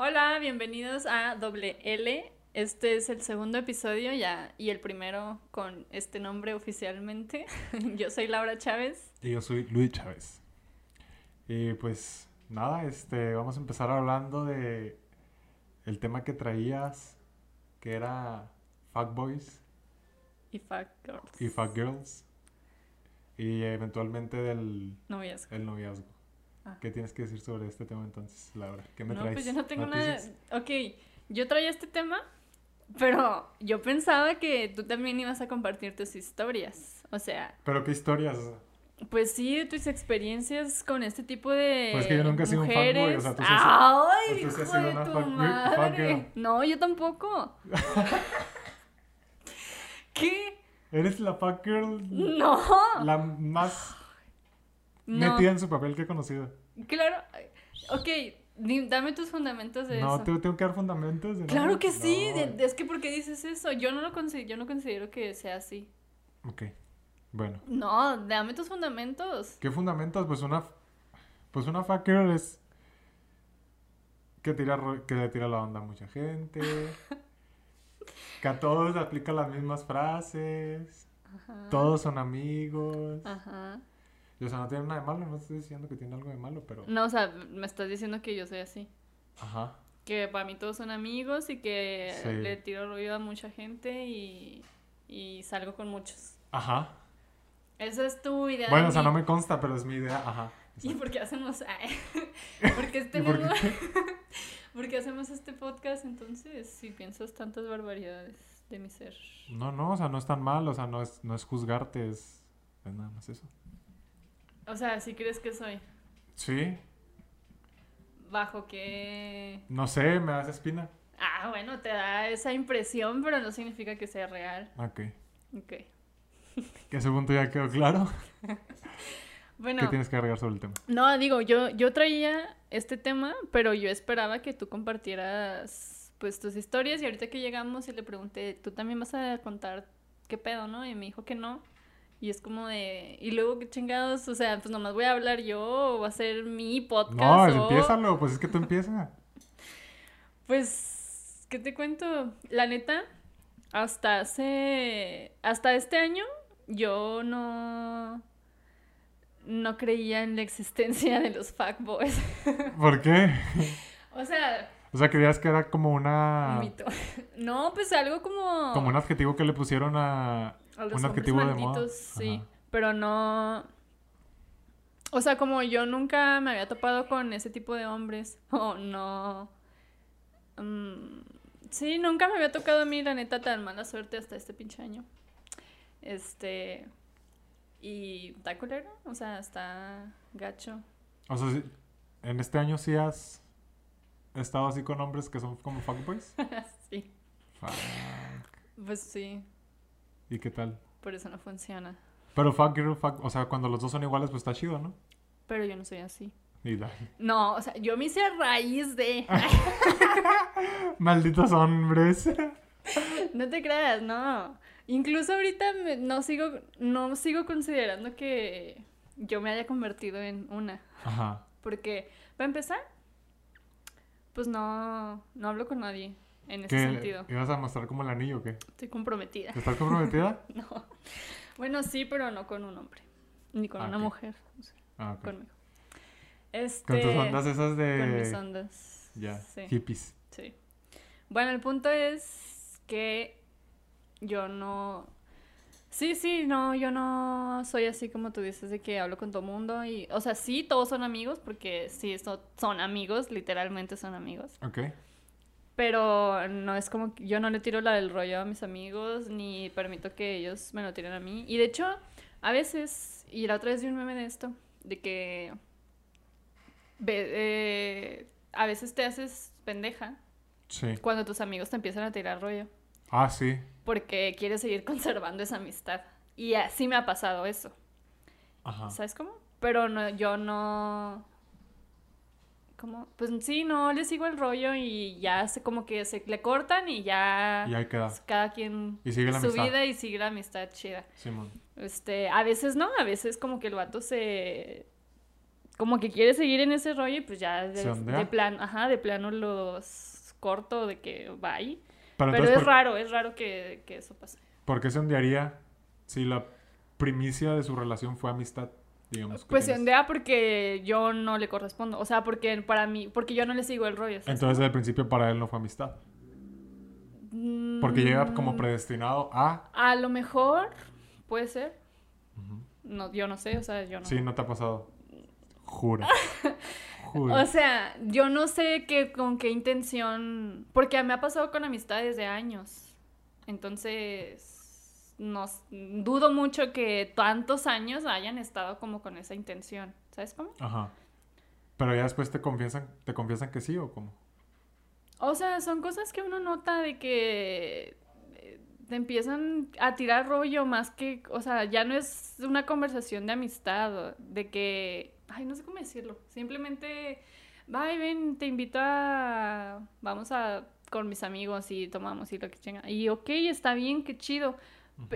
Hola, bienvenidos a Doble L. Este es el segundo episodio ya y el primero con este nombre oficialmente. yo soy Laura Chávez. Y yo soy Luis Chávez. Y pues nada, este, vamos a empezar hablando de el tema que traías, que era fuckboys y fuckgirls. Y fuckgirls. Y eventualmente del noviazgo. El noviazgo. Ah. ¿Qué tienes que decir sobre este tema entonces, Laura? ¿Qué me no, traes? Pues yo no tengo nada. Ok, yo traía este tema, pero yo pensaba que tú también ibas a compartir tus historias. O sea. ¿Pero qué historias? Pues sí, tus experiencias con este tipo de. Pues que yo nunca he sido un fuckboy, o sea, tú ¡Ay, tú has sido una fuckboy. No, yo tampoco. ¿Qué? ¿Eres la fuck girl? No. La más metida en su papel que he conocido. Claro. Ok, dame tus fundamentos de no, eso. No, tengo que dar fundamentos. De claro que sí. es que, ¿por qué dices eso? Yo no lo considero, yo no considero que sea así. Ok. Bueno. No, dame tus fundamentos. ¿Qué fundamentos? Pues una. Pues una fuck girl es. Que, tira, que le tira la onda a mucha gente. Que a todos le aplica las mismas frases. Ajá. Todos son amigos. Ajá. Y, o sea, no tiene nada de malo, no estoy diciendo que tiene algo de malo, pero... No, o sea, me estás diciendo que yo soy así. Ajá. Que para mí todos son amigos y que le tiro ruido a mucha gente y, y salgo con muchos. Ajá. Esa es tu idea. Bueno, o sea, no me consta, pero es mi idea, ajá. ¿Y por qué hacemos? porque tenemos... ¿Por qué hacemos este podcast entonces si piensas tantas barbaridades de mi ser? No, no, o sea, no es tan mal, o sea, no es, no es juzgarte, es, es nada más eso. O sea, ¿sí crees que soy? Sí. ¿Bajo qué...? No sé, me das espina. Ah, bueno, te da esa impresión, pero no significa que sea real. Ok. Ok. Que ese punto ya quedó claro. bueno. ¿Qué tienes que agregar sobre el tema? No, digo, yo, yo traía este tema, pero yo esperaba que tú compartieras pues tus historias y ahorita que llegamos y le pregunté, ¿tú también vas a contar qué pedo, no? Y me dijo que no. Y es como de, y luego qué chingados, o sea, pues nomás voy a hablar yo o va a ser mi podcast. No, empiézalo, pues es que tú empiezas. pues, ¿qué te cuento? La neta, hasta hace, hasta este año, yo no, no creía en la existencia de los fuckboys. ¿Por qué? O sea... O sea, creías que era como una... Un mito. No, pues algo como... Como un adjetivo que le pusieron a... un adjetivo de moda. Sí, pero no... O sea, como yo nunca me había topado con ese tipo de hombres, o no... Mm, sí, nunca me había tocado a mí, la neta, tan mala suerte hasta este pinche año. Este... Y está culero, o sea, está gacho. O sea, ¿en este año sí has estado así con hombres que son como fuckboys? sí. Fuck. Pues sí. ¿Y qué tal? Por eso no funciona. Pero fuck girl, fuck, o sea, cuando los dos son iguales, pues está chido, ¿no? Pero yo no soy así. Y la... No, o sea, yo me hice a raíz de... Malditos hombres. no te creas, no. Incluso ahorita no sigo, no sigo considerando que yo me haya convertido en una. Ajá. Porque, para empezar, pues no, no hablo con nadie en ese sentido. ¿Ibas a mostrar como el anillo o qué? Estoy comprometida. ¿Estás comprometida? no. Bueno, sí, pero no con un hombre. Ni con ah, una mujer. ah, okay. Conmigo. Este, con tus ondas esas de... Con mis ondas. Ya, hippies. Sí. Bueno, el punto es que yo no... Sí, sí, no, yo no soy así como tú dices de que hablo con todo mundo y, o sea, sí, todos son amigos porque sí, son amigos, literalmente son amigos. Ok. Pero no es como que yo no le tiro la del rollo a mis amigos ni permito que ellos me lo tiren a mí. Y de hecho, a veces, y la otra vez vi un meme de esto, de que eh, a veces te haces pendeja sí. cuando tus amigos te empiezan a tirar rollo. Ah, sí. Porque quieres seguir conservando esa amistad. Y así me ha pasado eso. Ajá. ¿Sabes cómo? Pero no, yo no... ¿Cómo? Pues sí, no, le sigo el rollo y ya se como que se le cortan y ya... Y ahí queda. Cada quien... Y sigue la su vida y sigue la amistad chida. Simón. Este, a veces no, a veces como que el vato se como que quiere seguir en ese rollo y pues ya ¿Se de, plan, ajá, de plano los corto de que bye. Pero, Pero es ¿por, raro, es raro que, que eso pase. ¿por qué se ondearía si la primicia de su relación fue amistad? Digamos. que Pues se tienes? ondea porque yo no le correspondo. O sea, porque para mí, porque yo no le sigo el rollo. ¿sabes? Entonces, desde el principio para él no fue amistad. Porque llega como Mm, predestinado a... A lo mejor puede ser. No, yo no sé, o sea, yo no. Sí, no te ha pasado. Jura. Jura. O sea, yo no sé qué, con qué intención. Porque me ha pasado con amistades de años. Entonces, no, s- dudo mucho que tantos años hayan estado como con esa intención. ¿Sabes cómo? Ajá. Pero ya después te confiesan, te confiesan que sí o cómo. O sea, son cosas que uno nota de que eh, te empiezan a tirar rollo más que, o sea, ya no es una conversación de amistad, de que, ay, no sé cómo decirlo, simplemente, bye, ven, te invito a, vamos a, con mis amigos y tomamos y lo que chinga. Y ok, está bien, qué chido.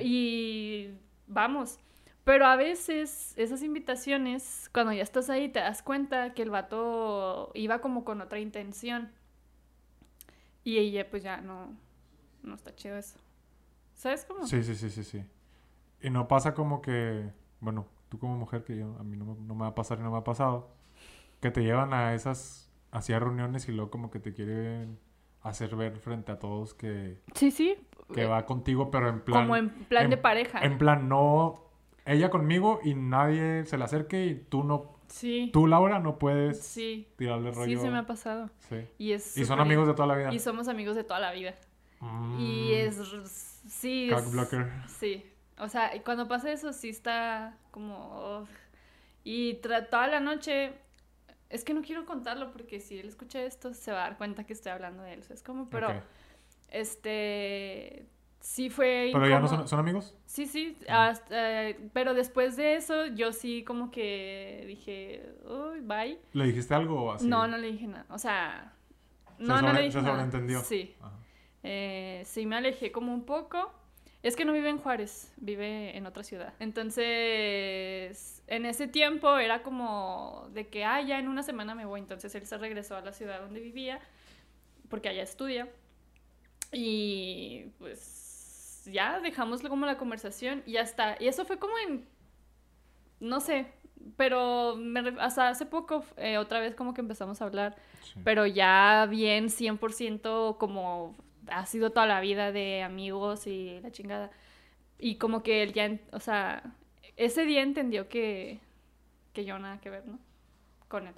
Y vamos. Pero a veces esas invitaciones, cuando ya estás ahí, te das cuenta que el vato iba como con otra intención. Y ella pues ya no, no está chido eso. ¿Sabes cómo? Sí, sí, sí, sí, sí. Y no pasa como que, bueno, tú como mujer, que yo, a mí no, no me va a pasar y no me ha pasado, que te llevan a esas, hacia reuniones y luego como que te quieren hacer ver frente a todos que, Sí, sí. Que va contigo, pero en plan... como en plan de pareja. En plan, no, ella conmigo y nadie se le acerque y tú no, Sí. tú Laura no puedes Sí. tirarle Sí, son se me ha pasado. Sí. Y es Y son amigos de toda la vida. Y somos amigos de toda la vida. Mm, Y es... Sí, es... blocker. Sí. O sea, cuando pasa eso sí está como... Y toda la noche... Es que no quiero contarlo porque si él escucha esto se va a dar cuenta que estoy hablando de él. Es como, pero... Este... Sí fue... Pero ya no son, son amigos. Sí, sí, Ah. hasta, eh, pero después de eso yo sí como que dije, uy, bye. ¿Le dijiste algo o así? No, no le dije nada, o sea, Se no, no le dije se nada. sobreentendió. Sí, eh, sí me alejé como un poco. Es que no vive en Juárez, vive en otra ciudad. Entonces, en ese tiempo era como de que, ah, ya en una semana me voy. Entonces él se regresó a la ciudad donde vivía, porque allá estudia. Y pues ya dejamos como la conversación y ya está. Y eso fue como en, no sé, pero me hasta hace poco eh, otra vez como que empezamos a hablar, Sí. pero ya bien 100% como ha sido toda la vida de amigos y la chingada. Y como que él ya, o sea, ese día entendió que, que yo nada que ver, ¿no? Con él.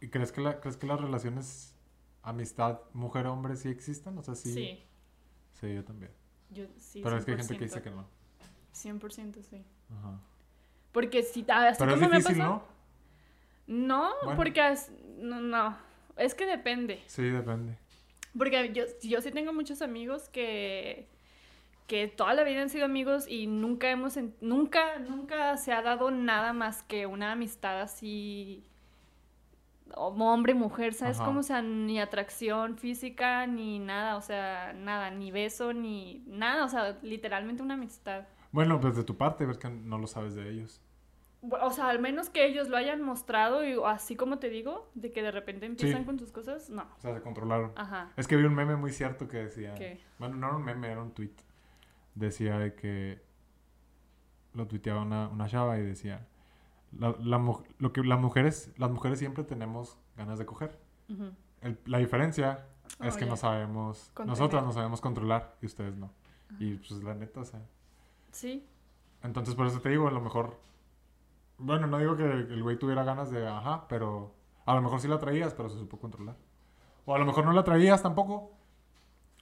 ¿Y crees que, la, crees que las relaciones amistad mujer-hombre sí existen? O sea, sí. Sí, Sí, yo también. yo sí. Pero es que hay gente que 100%. dice que no. 100% sí. Ajá. Porque si, así Pero es como me ¿no? No, Bueno. porque es- no, no, es que depende. Sí, depende. Porque yo, yo sí tengo muchos amigos que, que toda la vida han sido amigos y nunca hemos, en- nunca, nunca se ha dado nada más que una amistad así, como hombre-mujer, ¿sabes Ajá. cómo? O sea, ni atracción física, ni nada, o sea, nada, ni beso, ni nada, o sea, literalmente una amistad. Bueno, pues de tu parte, ves que no lo sabes de ellos. O sea, al menos que ellos lo hayan mostrado y así como te digo, de que de repente empiezan Sí. con sus cosas, no. O sea, se controlaron. Ajá. Es que vi un meme muy cierto que decía. ¿Qué? Bueno, no era un meme, era un tweet. Decía de que. Lo tuiteaba una, una chava y decía. La, la lo que las mujeres, las mujeres siempre tenemos ganas de coger. Ujú. El- la diferencia es Oh, que ya. no sabemos. Contener. Nosotras no sabemos controlar y ustedes no. Y pues la neta, o sea. Sí, Entonces por eso te digo, a lo mejor. Bueno, no digo que el güey tuviera ganas de. Ajá, pero. A lo mejor sí la traías, pero se supo controlar. O a lo mejor no la traías tampoco.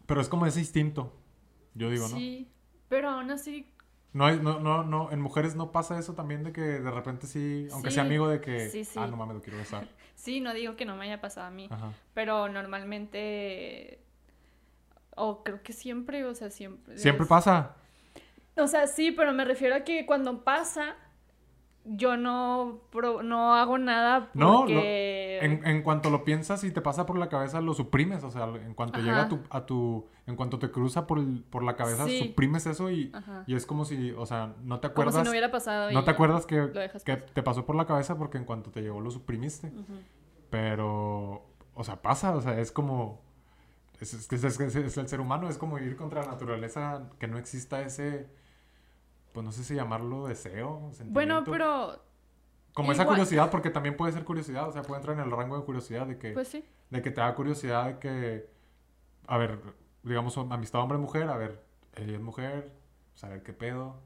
Pero es como ese instinto. Yo digo, ¿no? sí, pero aún así No, hay- no, no, no, en mujeres no pasa eso también de que de repente sí, aunque Sí, sea amigo de que, sí, sí. ah, no mames, lo quiero besar. Sí, no digo que no me haya pasado a mí, Ajá. pero normalmente, o creo que siempre, o sea, siempre. Siempre es- pasa. O sea, sí, pero me refiero a que cuando pasa, yo no, pro- no hago nada No, porque... En, en cuanto lo piensas y te pasa por la cabeza, lo suprimes. O sea, en cuanto llega a tu, a tu. En cuanto te cruza por, el- por la cabeza, Sí. suprimes eso y, y es como si. O sea, no te Como acuerdas. si no hubiera pasado. no te acuerdas que, que te pasó por la cabeza porque en cuanto te llegó lo suprimiste. Pero. O sea, pasa. O sea, es como. Es, es- es- es el ser humano. Es como ir contra la naturaleza. Que no exista ese. Pues no sé si llamarlo deseo. Bueno, pero Como esa curiosidad, porque también puede ser curiosidad, o sea, puede entrar en el rango de curiosidad de que, pues sí. de que te da curiosidad de que, a ver, digamos, amistad hombre-mujer, a ver, ella es mujer, saber qué pedo,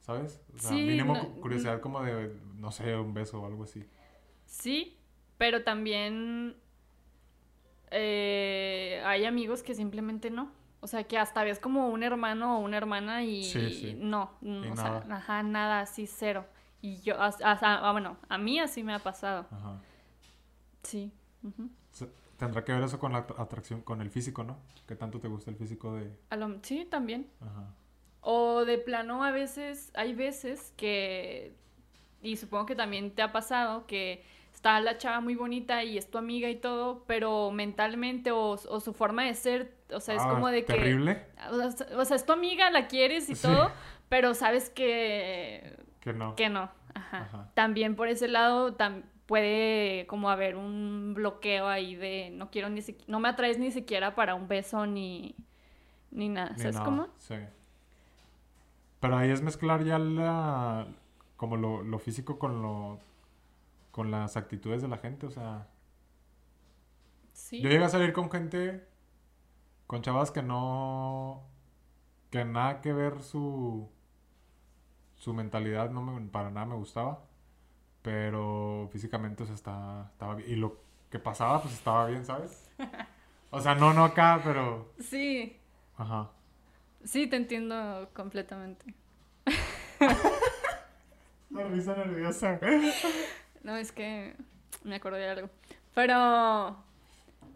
¿sabes? O sea, Sí, mínimo no- curiosidad como de, no sé, un beso o algo así. Sí, pero también eh, hay amigos que simplemente no. O sea, que hasta ves como un hermano o una hermana y Sí, sí. no, Y o nada. sea, ajá, nada, así cero. Y yo, as- ah, bueno, a mí así me ha pasado. Ajá. Sí. Tendrá que ver eso con la at- atracción, con el físico, ¿no? ¿Qué tanto te gusta el físico de...? A lo- sí, también. Ajá. O de plano a veces, hay veces que, y supongo que también te ha pasado, que está la chava muy bonita y es tu amiga y todo, pero mentalmente o, o su forma de ser, o sea, es Ah, como de que... Terrible, O sea, o sea, es tu amiga, la quieres y Sí. todo, pero sabes que, que no. que no. Ajá. Ajá. También por ese lado tam- puede como haber un bloqueo ahí de no quiero ni siquiera, no me atraes ni siquiera para un beso ni, ni nada. Ni ¿Sabes nada, cómo? Sí. Pero ahí es mezclar ya la como lo, lo físico con lo con las actitudes de la gente, o sea, Sí. yo llegué a salir con gente con chavas que no que nada que ver su su mentalidad no me, para nada me gustaba, pero físicamente o sea, está, estaba bien y lo que pasaba pues estaba bien, ¿sabes? O sea, no no acá, pero Sí, ajá. sí, te entiendo completamente. Una risa nerviosa. No, es que me acordé de algo. Pero,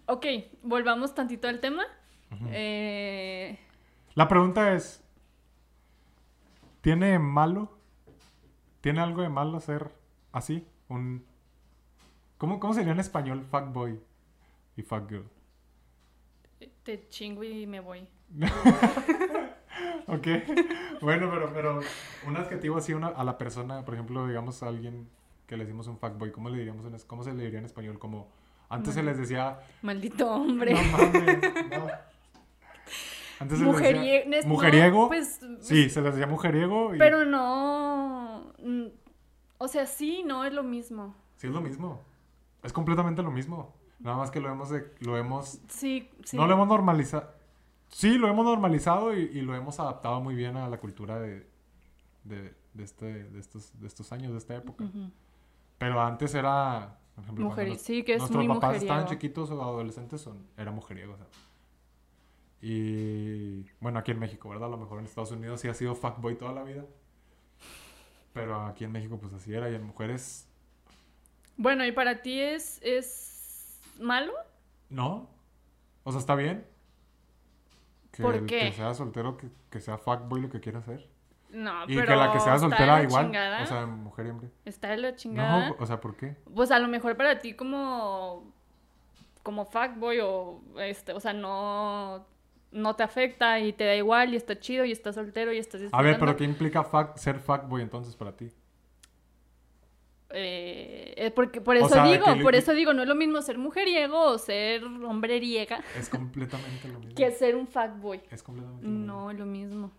ok, volvamos tantito al tema. Eh, La pregunta es, ¿tiene malo? ¿Tiene algo de malo ser así? Un ¿Cómo, cómo sería en español fuckboy y fuckgirl? te chingo y me voy. Ok. Bueno, pero, pero un adjetivo así una, a la persona, por ejemplo, digamos a alguien que le decimos un fuckboy, ¿cómo le diríamos en cómo se le diría en español? Como antes se les decía, Maldito hombre. no mames, no. Antes se les decía Mujerie- no, mujeriego. pues, Sí, se les decía mujeriego y Pero no. mm, O sea, sí, no es lo mismo. sí es lo mismo. Es completamente lo mismo. Nada más que lo hemos lo hemos Sí, sí. no lo hemos normalizado. Sí, lo hemos normalizado y, y lo hemos adaptado muy bien a la cultura de, de, de este, de, estos, de estos años, de esta época. Ujú. Pero antes era, por ejemplo, nos- sí, que es nuestros muy papás estaban mujeriego. chiquitos o adolescentes, son, era mujeriego. o sea. Y bueno, aquí en México, ¿verdad? A lo mejor en Estados Unidos sí ha sido fuckboy toda la vida. Pero aquí en México pues así era y en mujeres Bueno, ¿y para ti es, es malo? no. O sea, está bien. Que, ¿Por qué? que sea soltero, que, que sea fuckboy lo que quiera hacer. No, Y pero que la que sea soltera igual. chingada. O sea, mujer y hombre. está de la chingada. No, o sea, ¿por qué? Pues a lo mejor para ti como como fuckboy o este, o sea, no no te afecta y te da igual y está chido y estás soltero y estás A ver, disfrutando. pero ¿qué implica fuck- ser fuckboy entonces para ti? Eh, eh, porque por eso sea, digo, que por eso digo, no es lo mismo ser mujeriego o ser hombreriega Es completamente lo mismo. que ser un fuckboy. Es completamente lo mismo. No, lo mismo.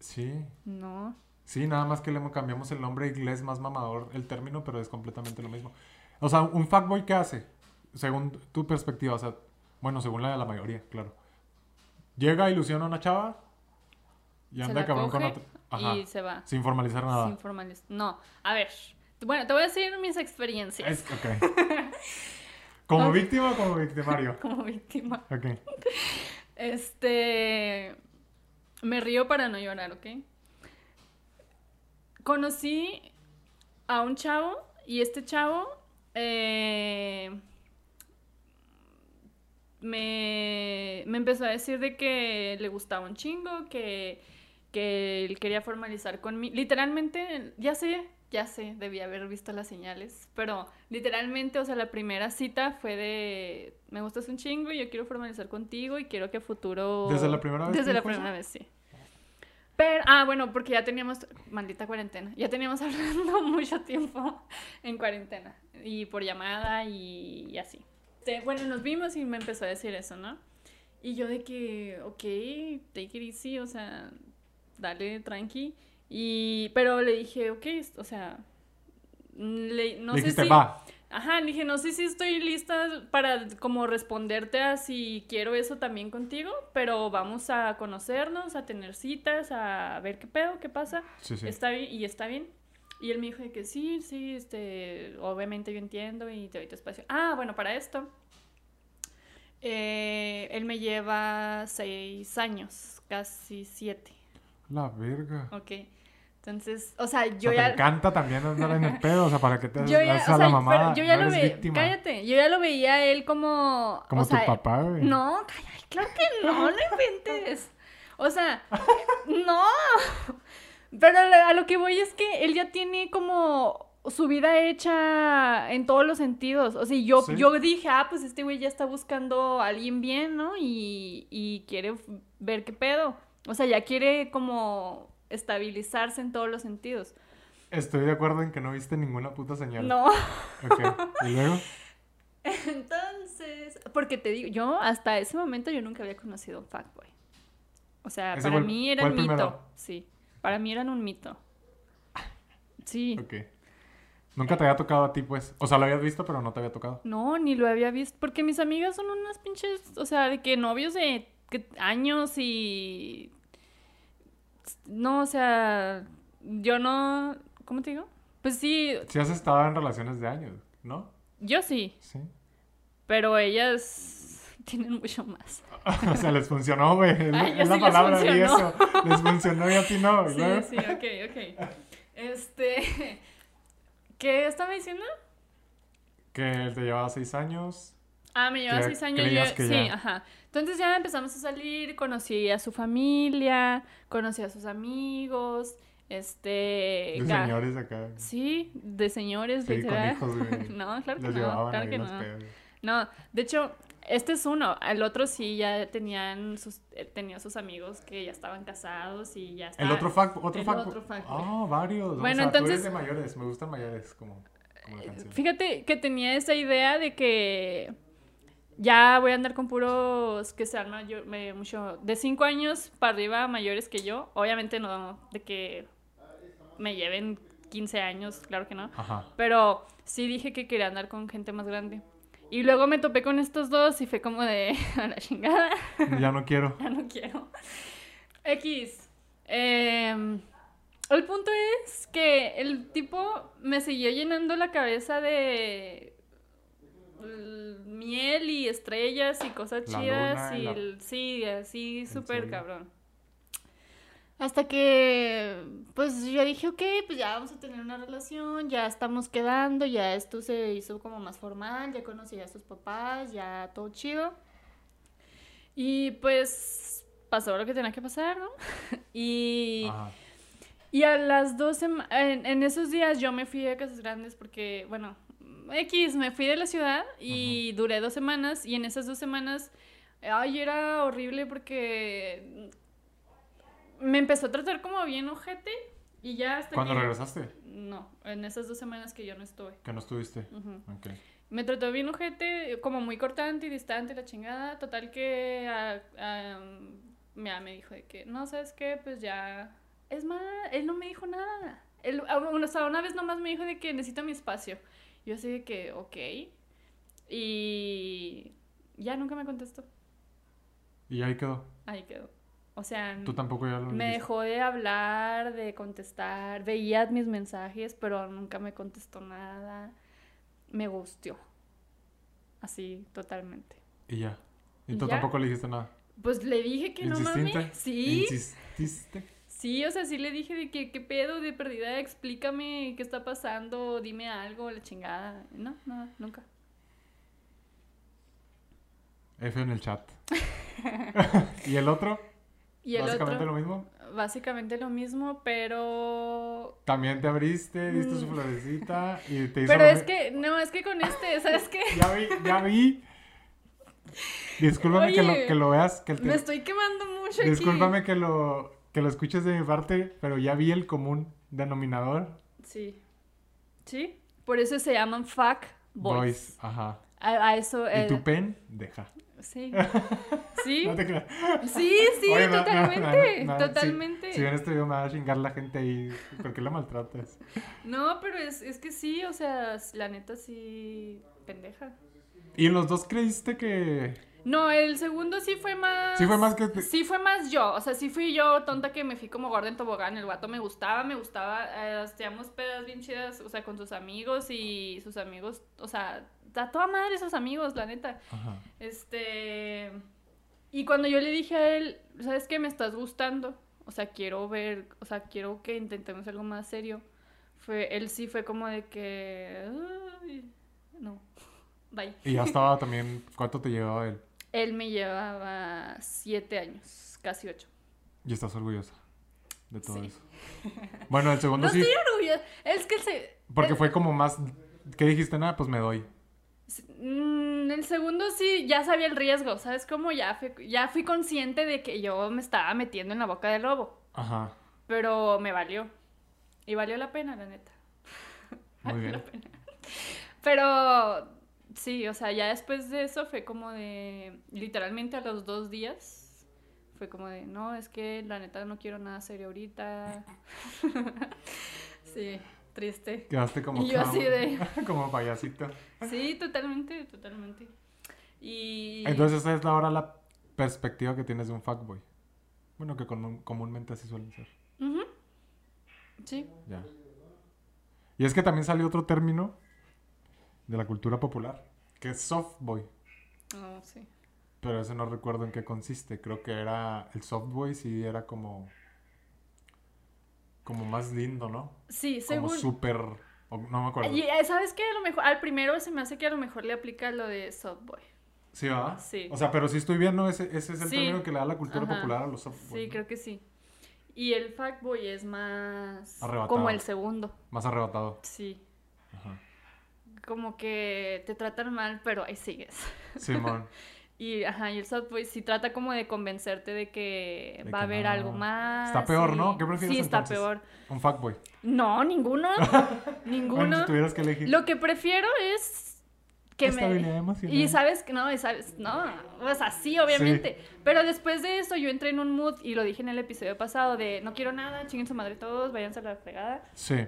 Sí. No. Sí, nada más que le cambiamos el nombre inglés más mamador el término, pero es completamente lo mismo. O sea, un fuckboy, ¿qué hace? Según tu perspectiva, o sea, bueno, según la de la mayoría, claro. Llega, ilusiona a una chava y Se anda la cabrón con otra. Ajá. y se va. Sin formalizar nada. Sin formales. No, a ver. Bueno, te voy a decir mis experiencias Es, ok. ¿Como víctima o como victimario? como víctima. Ok. Este. Me río para no llorar, ¿ok? Conocí a un chavo y este chavo eh, me, me empezó a decir de que le gustaba un chingo, que, que él quería formalizar conmigo. Literalmente, ya sé, ya sé, debí haber visto las señales. Pero literalmente, o sea, la primera cita fue de, me gustas un chingo y yo quiero formalizar contigo y quiero que a futuro... ¿Desde la primera vez? Desde la primera vez, sí. Pero, ah, bueno, porque ya teníamos, maldita cuarentena, ya teníamos hablando mucho tiempo en cuarentena y por llamada y, y así. Este, bueno, nos vimos y me empezó a decir eso, ¿no? Y yo de que, ok, take it easy, o sea, dale tranqui. Y, pero le dije, ok, o sea, le- no Le sé dijiste, si... va. Ajá, le dije, no sé si estoy lista para como responderte a si quiero eso también contigo, pero vamos a conocernos, a tener citas, a ver qué pedo, qué pasa. Sí, sí. Está bien, y está bien. Y él me dijo de que sí, sí, este, obviamente yo entiendo y te doy tu espacio. Ah, bueno, para esto, eh, él me lleva seis años, casi siete, La verga. ok. Entonces, o sea, Yo yo te ya... encanta también andar en el pedo, o sea, para que te Yo ya, o a sea, la mamada. pero yo ya no lo veía, cállate, yo ya lo veía a él como, Como o tu sea, papá, güey. no, cállate, claro que no, no inventes, o sea, no, pero a lo- que voy es que él ya tiene como su vida hecha en todos los sentidos, o sea, yo, Sí. yo dije, ah, pues este güey ya está buscando a alguien bien, ¿no? Y, y quiere ver qué pedo, o sea, ya quiere como estabilizarse en todos los sentidos. Estoy de acuerdo en que no viste ninguna puta señal. No. Ok. ¿Y luego? Entonces, porque te digo, yo hasta ese momento yo nunca había conocido a un fuckboy. O sea, para fue mí eran el mito. primero. Sí, para mí eran un mito. Sí. Ok. Nunca te había tocado a ti, pues. O sea, lo habías visto, pero no te había tocado. No, ni lo había visto, porque mis amigas son unas pinches, o sea, de que novios de que- años y... No, o sea, yo no... ¿Cómo te digo? Pues sí, Si has estado en relaciones de años, ¿no? yo sí, Sí. pero ellas tienen mucho más. o sea, les funcionó, güey. Es, ya la sí palabra, funcionó. eso. Les funcionó y a ti no. ¿y Sí, luego? sí, ok, ok. Este. ¿Qué estaba diciendo? Que él te llevaba seis años. Ah, me lleva Que seis años. yo- que sí, ya. ajá. Entonces ya empezamos a salir, conocí a su familia, conocí a sus amigos, este. De ga- señores acá. Sí, de señores, Sí, con literal. hijos, no, claro que Los no. Claro que no. pedos. No, de hecho, este es uno. El otro sí ya tenían sus, eh, tenía sus amigos que ya estaban casados y ya El estaban- otro fac, otro el fac. otro fuckboy. Ah, varios. Bueno, o sea, tú entonces- eres de mayores. Me gustan mayores, como, como canción. Fíjate que tenía esa idea de que ya voy a andar con puros que sean mayor, me- mucho, de 5 años para arriba mayores que yo. Obviamente no de que me lleven 15 años, claro que no. Ajá. Pero sí dije que quería andar con gente más grande. Y luego me topé con estos dos y fue como de a la chingada, Ya no quiero. ya no quiero. X. Em, el punto es que el tipo me siguió llenando la cabeza de mm, miel y estrellas y cosas La chidas y la- sí, así súper cabrón. Hasta que, pues yo dije, ok, pues ya vamos a tener una relación, ya estamos quedando, ya esto se hizo como más formal, ya conocí a sus papás, ya todo chido. Y pues pasó lo que tenía que pasar, ¿no? y, Ajá. y a las dos en, en esos días yo me fui a Casas Grandes porque, bueno, X, me fui de la ciudad y duré dos semanas y en esas dos semanas, ay, era horrible porque me empezó a tratar como bien ojete y ya hasta ¿Cuándo que- regresaste? No, en esas dos semanas que yo no estuve. Que no estuviste. Ujú. Ok. Me trató bien ojete, como muy cortante y distante la chingada. Total que ah, ah, me, me dijo de que, no, ¿sabes qué? Pues ya... Es más, él no me dijo nada. Él, ah, o sea, una vez nomás me dijo de que necesito mi espacio. Yo así de que, ok. Y ya nunca me contestó. Y ahí quedó. Ahí quedó. O sea, Tú tampoco ya lo me dijiste. dejó de hablar, de contestar. Veía mis mensajes, pero nunca me contestó nada. Me gustió. Así, totalmente. Y ya. Y ¿Y tú ya? tampoco le dijiste nada. Pues le dije que no ¿Insististe? mames. Sí, ¿Insististe? sí, o sea, sí le dije de que qué pedo de perdida, explícame qué está pasando, dime algo, la chingada. No, no, nunca. F en el chat. ¿Y el otro? Y el Básicamente otro, lo mismo. básicamente lo mismo, pero... También te abriste, diste su florecita y te hizo... Mm. Pero es que, no, es que con este, ¿sabes qué? Ya vi, ya vi. Discúlpame que, lo, que lo veas, que te- Me estoy quemando mucho aquí. Discúlpame que lo, que lo escuches de mi parte, pero ya vi el común denominador. Sí. ¿Sí? Por eso se llaman fuck boys. Boys, ajá. A, a eso... Y tu pen, deja. Sí. Sí. No te creas. Sí, sí, Oye, no, no, totalmente. no, totalmente. Si ven este video me va a chingar la gente ahí. ¿Por qué la maltratas? No, pero es, es que sí, o sea, la neta sí, pendeja. ¿Y en los dos creíste que...? No, el segundo sí fue más... Sí fue más que te- Sí fue más yo, o sea, sí fui yo tonta que me fui como gorda en tobogán, el guato me gustaba, me gustaba, eh, hacíamos pedas bien chidas, o sea, con sus amigos y sus amigos, o sea, a toda madre esos amigos, la neta. Ajá. Este... Y cuando yo le dije a él, ¿sabes qué? Me estás gustando. O sea, quiero ver, o sea, quiero que intentemos algo más serio. Fue, él sí fue como de que... "Ay, no, bye. Y ya estaba también... ¿Cuánto te llevaba él? Él me llevaba siete años, casi ocho. Y estás orgullosa de todo Sí. eso. Bueno, el segundo No sí... estoy orgullosa, es que se... Porque el- fue como más... ¿Qué dijiste? Nada, pues me doy. Mm, el segundo sí, ya sabía el riesgo, ¿sabes cómo? Ya fui, ya fui consciente de que yo me estaba metiendo en la boca del lobo. Ajá. Pero me valió. Y valió la pena, la neta. Muy bien. Pero sí, o sea, ya después de eso fue como de, literalmente a los dos días, fue como de, no, es que la neta no quiero nada serio ahorita. sí, triste. Quedaste como... Y yo así de- como payasito. Sí, totalmente, totalmente. Y... Entonces esa es ahora la perspectiva que tienes de un fuckboy. Bueno, que común- comúnmente así suelen ser. Ujú. Sí. Ya. Y es que también salió otro término de la cultura popular, que es softboy. Oh, sí. Pero ese no recuerdo en qué consiste. Creo que era el softboy, sí era como... Como más lindo, ¿no? Sí, Como según... súper... o- No me acuerdo. Y, eh, ¿Sabes qué? A lo mejor, al primero se me hace que a lo mejor le aplica lo de softboy. Sí, ¿verdad? Sí. O sea, pero sí estoy viendo ese, ese es el Sí. término que le da la cultura Ajá. popular a los softboys. Sí, creo que sí. Y el fuckboy es más Arrebatado. como el segundo. Más arrebatado. Sí. Ajá. Como que te tratan mal, pero ahí sigues. Simón. Y, ajá, y el softboy sí trata como de convencerte de que De va a haber no. algo más. Está peor, y- ¿no? ¿Qué prefieres Sí, está entonces? peor. Un fuckboy. No, ninguno. Bueno, ninguno. si tuvieras que elegir. Lo que prefiero es que Estabilidad me... emocional. Y sabes que no, y sabes, no, o sea, sí, obviamente. Pero después de eso yo entré en un mood, y lo dije en el episodio pasado, de no quiero nada, chinguen su madre todos, váyanse a la fregada. Sí.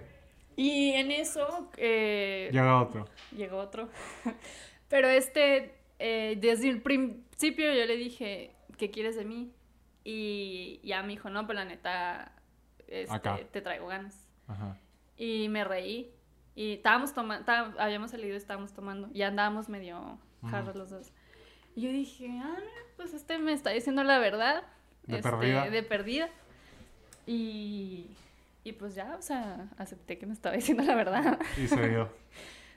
Y en eso eh, Llega otro. llegó otro. Pero este, eh, desde el principio yo le dije, ¿qué quieres de mí? Y ya me dijo, no, pero la neta, este, te traigo ganas. Ajá. Y me reí. Y estábamos tomando, habíamos salido y estábamos tomando. Y andábamos medio jarros los dos. Y yo dije, ah, pues este me está diciendo la verdad. De este, perdida. De perdida. Y, y pues ya, o sea, acepté que me estaba diciendo la verdad. Y se dio.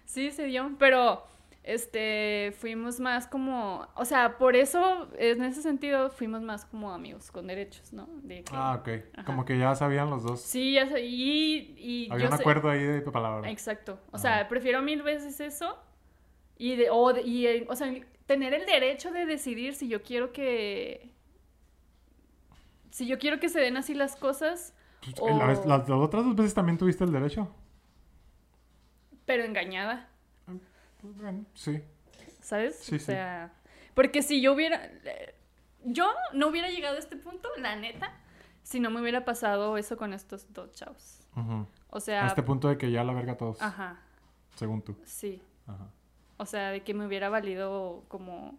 Sí, se dio, pero este fuimos más como, o sea, por eso en ese sentido fuimos más como amigos con derechos, ¿no? De que- Ah, ok. Ajá. Como que ya sabían los dos. Sí, ya sé, y, y Había un acuerdo ahí de palabra. Exacto. O Ajá. sea, prefiero mil veces eso y de, o de- y, eh, o sea, tener el derecho de decidir si yo quiero que si yo quiero que se den así las cosas, o- las, las otras dos veces también tuviste el derecho. pero engañada. Pues, bueno, sí. ¿Sabes? Sí, o sí. sea, porque si yo hubiera, yo no hubiera llegado a este punto, la neta, si no me hubiera pasado eso con estos dos chavos. Ujú. O sea, A este punto de que ya la verga todos, ajá, según tú. sí. Ajá. O sea, de que me hubiera valido como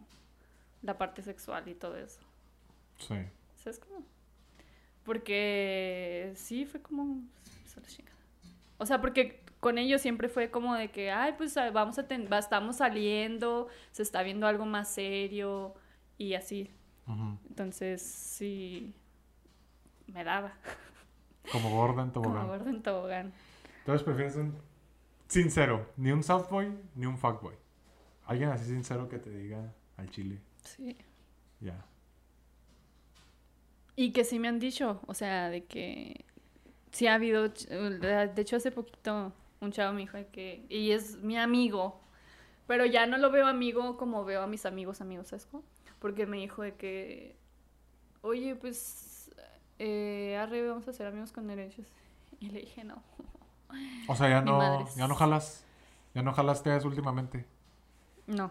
la parte sexual y todo eso. Sí. ¿Sabes cómo? Porque sí, fue como... O sea, porque con ellos siempre fue como de que, ay, pues ah, vamos a ten- estamos saliendo, se está viendo algo más serio y así. Entonces, sí, me daba. Como gorda en Como tobogán. gordo en tobogán. Entonces prefieres un sincero. Ni un softboy, ni un fuckboy. Alguien así sincero que te diga al chile. Sí. Ya. Y que sí me han dicho, o sea, de que sí ha habido, ch- de hecho hace poquito un chavo me dijo de que, y es mi amigo, pero ya no lo veo amigo como veo a mis amigos amigos, ¿sabes cómo? Porque me dijo de que, oye, pues, eh, arre, vamos a ser amigos con derechos. Y le dije, no. O sea, ya no, ya no jalas, ya no jalaste a eso últimamente. No.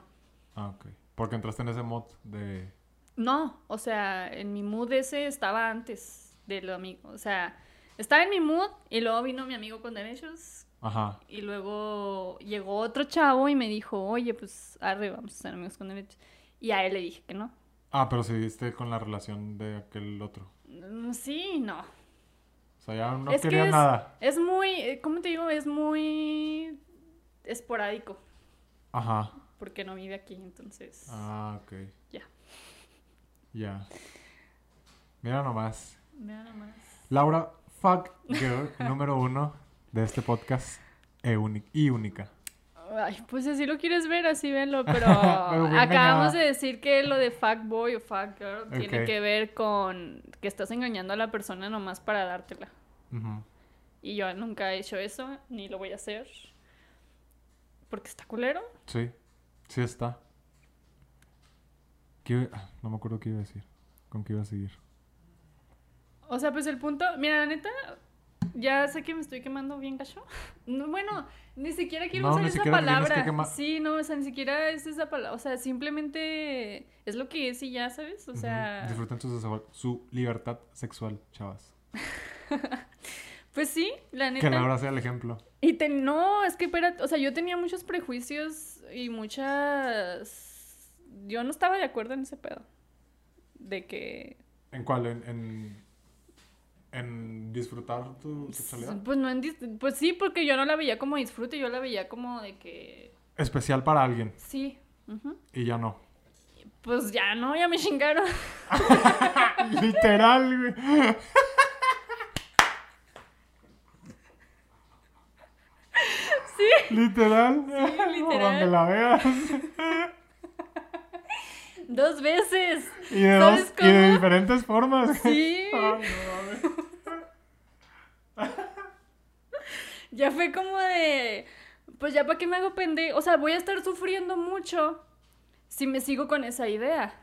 Ah, ok. Porque entraste en ese mod de... No, o sea, en mi mood ese estaba antes de lo amigo. O sea, estaba en mi mood y luego vino mi amigo con derechos Ajá. y luego llegó otro chavo y me dijo, oye, pues arre, vamos a ser amigos con derechos. Y a él le dije que no. Ah, pero seguiste con la relación de aquel otro. Mm, Sí, no. O sea, ya no Es que quería es- nada. Es muy, eh, ¿cómo te digo? Es muy esporádico Ajá. porque no vive aquí, entonces. Ah, ok. Ya. Mira nomás. Mira nomás. Laura, fuck girl número uno de este podcast e y única. Ay, pues si así lo quieres ver, así venlo, pero, acabamos de decir que lo de fuck boy o fuck girl tiene que ver con que estás engañando a la persona nomás para dártela. Y yo nunca he hecho eso, ni lo voy a hacer. Porque está culero. Sí, sí está. ¿Qué iba- ah, No me acuerdo qué iba a decir. ¿Con qué iba a seguir? O sea, pues el punto, mira, la neta, ya sé que me estoy quemando bien gacho. No, bueno, ni siquiera quiero No, usar esa que palabra. Sí, no, o sea, ni siquiera es esa palabra. O sea, simplemente es lo que es y ya, ¿sabes? O sea, Disfruten su, sexual- su libertad sexual, chavas. pues sí, la Que neta. Laura sea el ejemplo. Y te, no, es que espérate, o sea, yo tenía muchos prejuicios y muchas... Yo no estaba de acuerdo en ese pedo. De que... ¿En cuál? ¿En, en, en disfrutar tu sexualidad? Pues no en dis- Pues sí, porque yo no la veía como disfrute, yo la veía como de que... Especial para alguien. Sí. Y ya no. Pues ya no, ya me chingaron. Literal, güey. Sí. Literal. literal. Donde la veas. Dos veces. Y de, ¿Sabes dos, y de cómo? diferentes formas. Sí. Ay, no mames. Ya fue como de... Pues ya para qué me hago pendejo. O sea, voy a estar sufriendo mucho si me sigo con esa idea.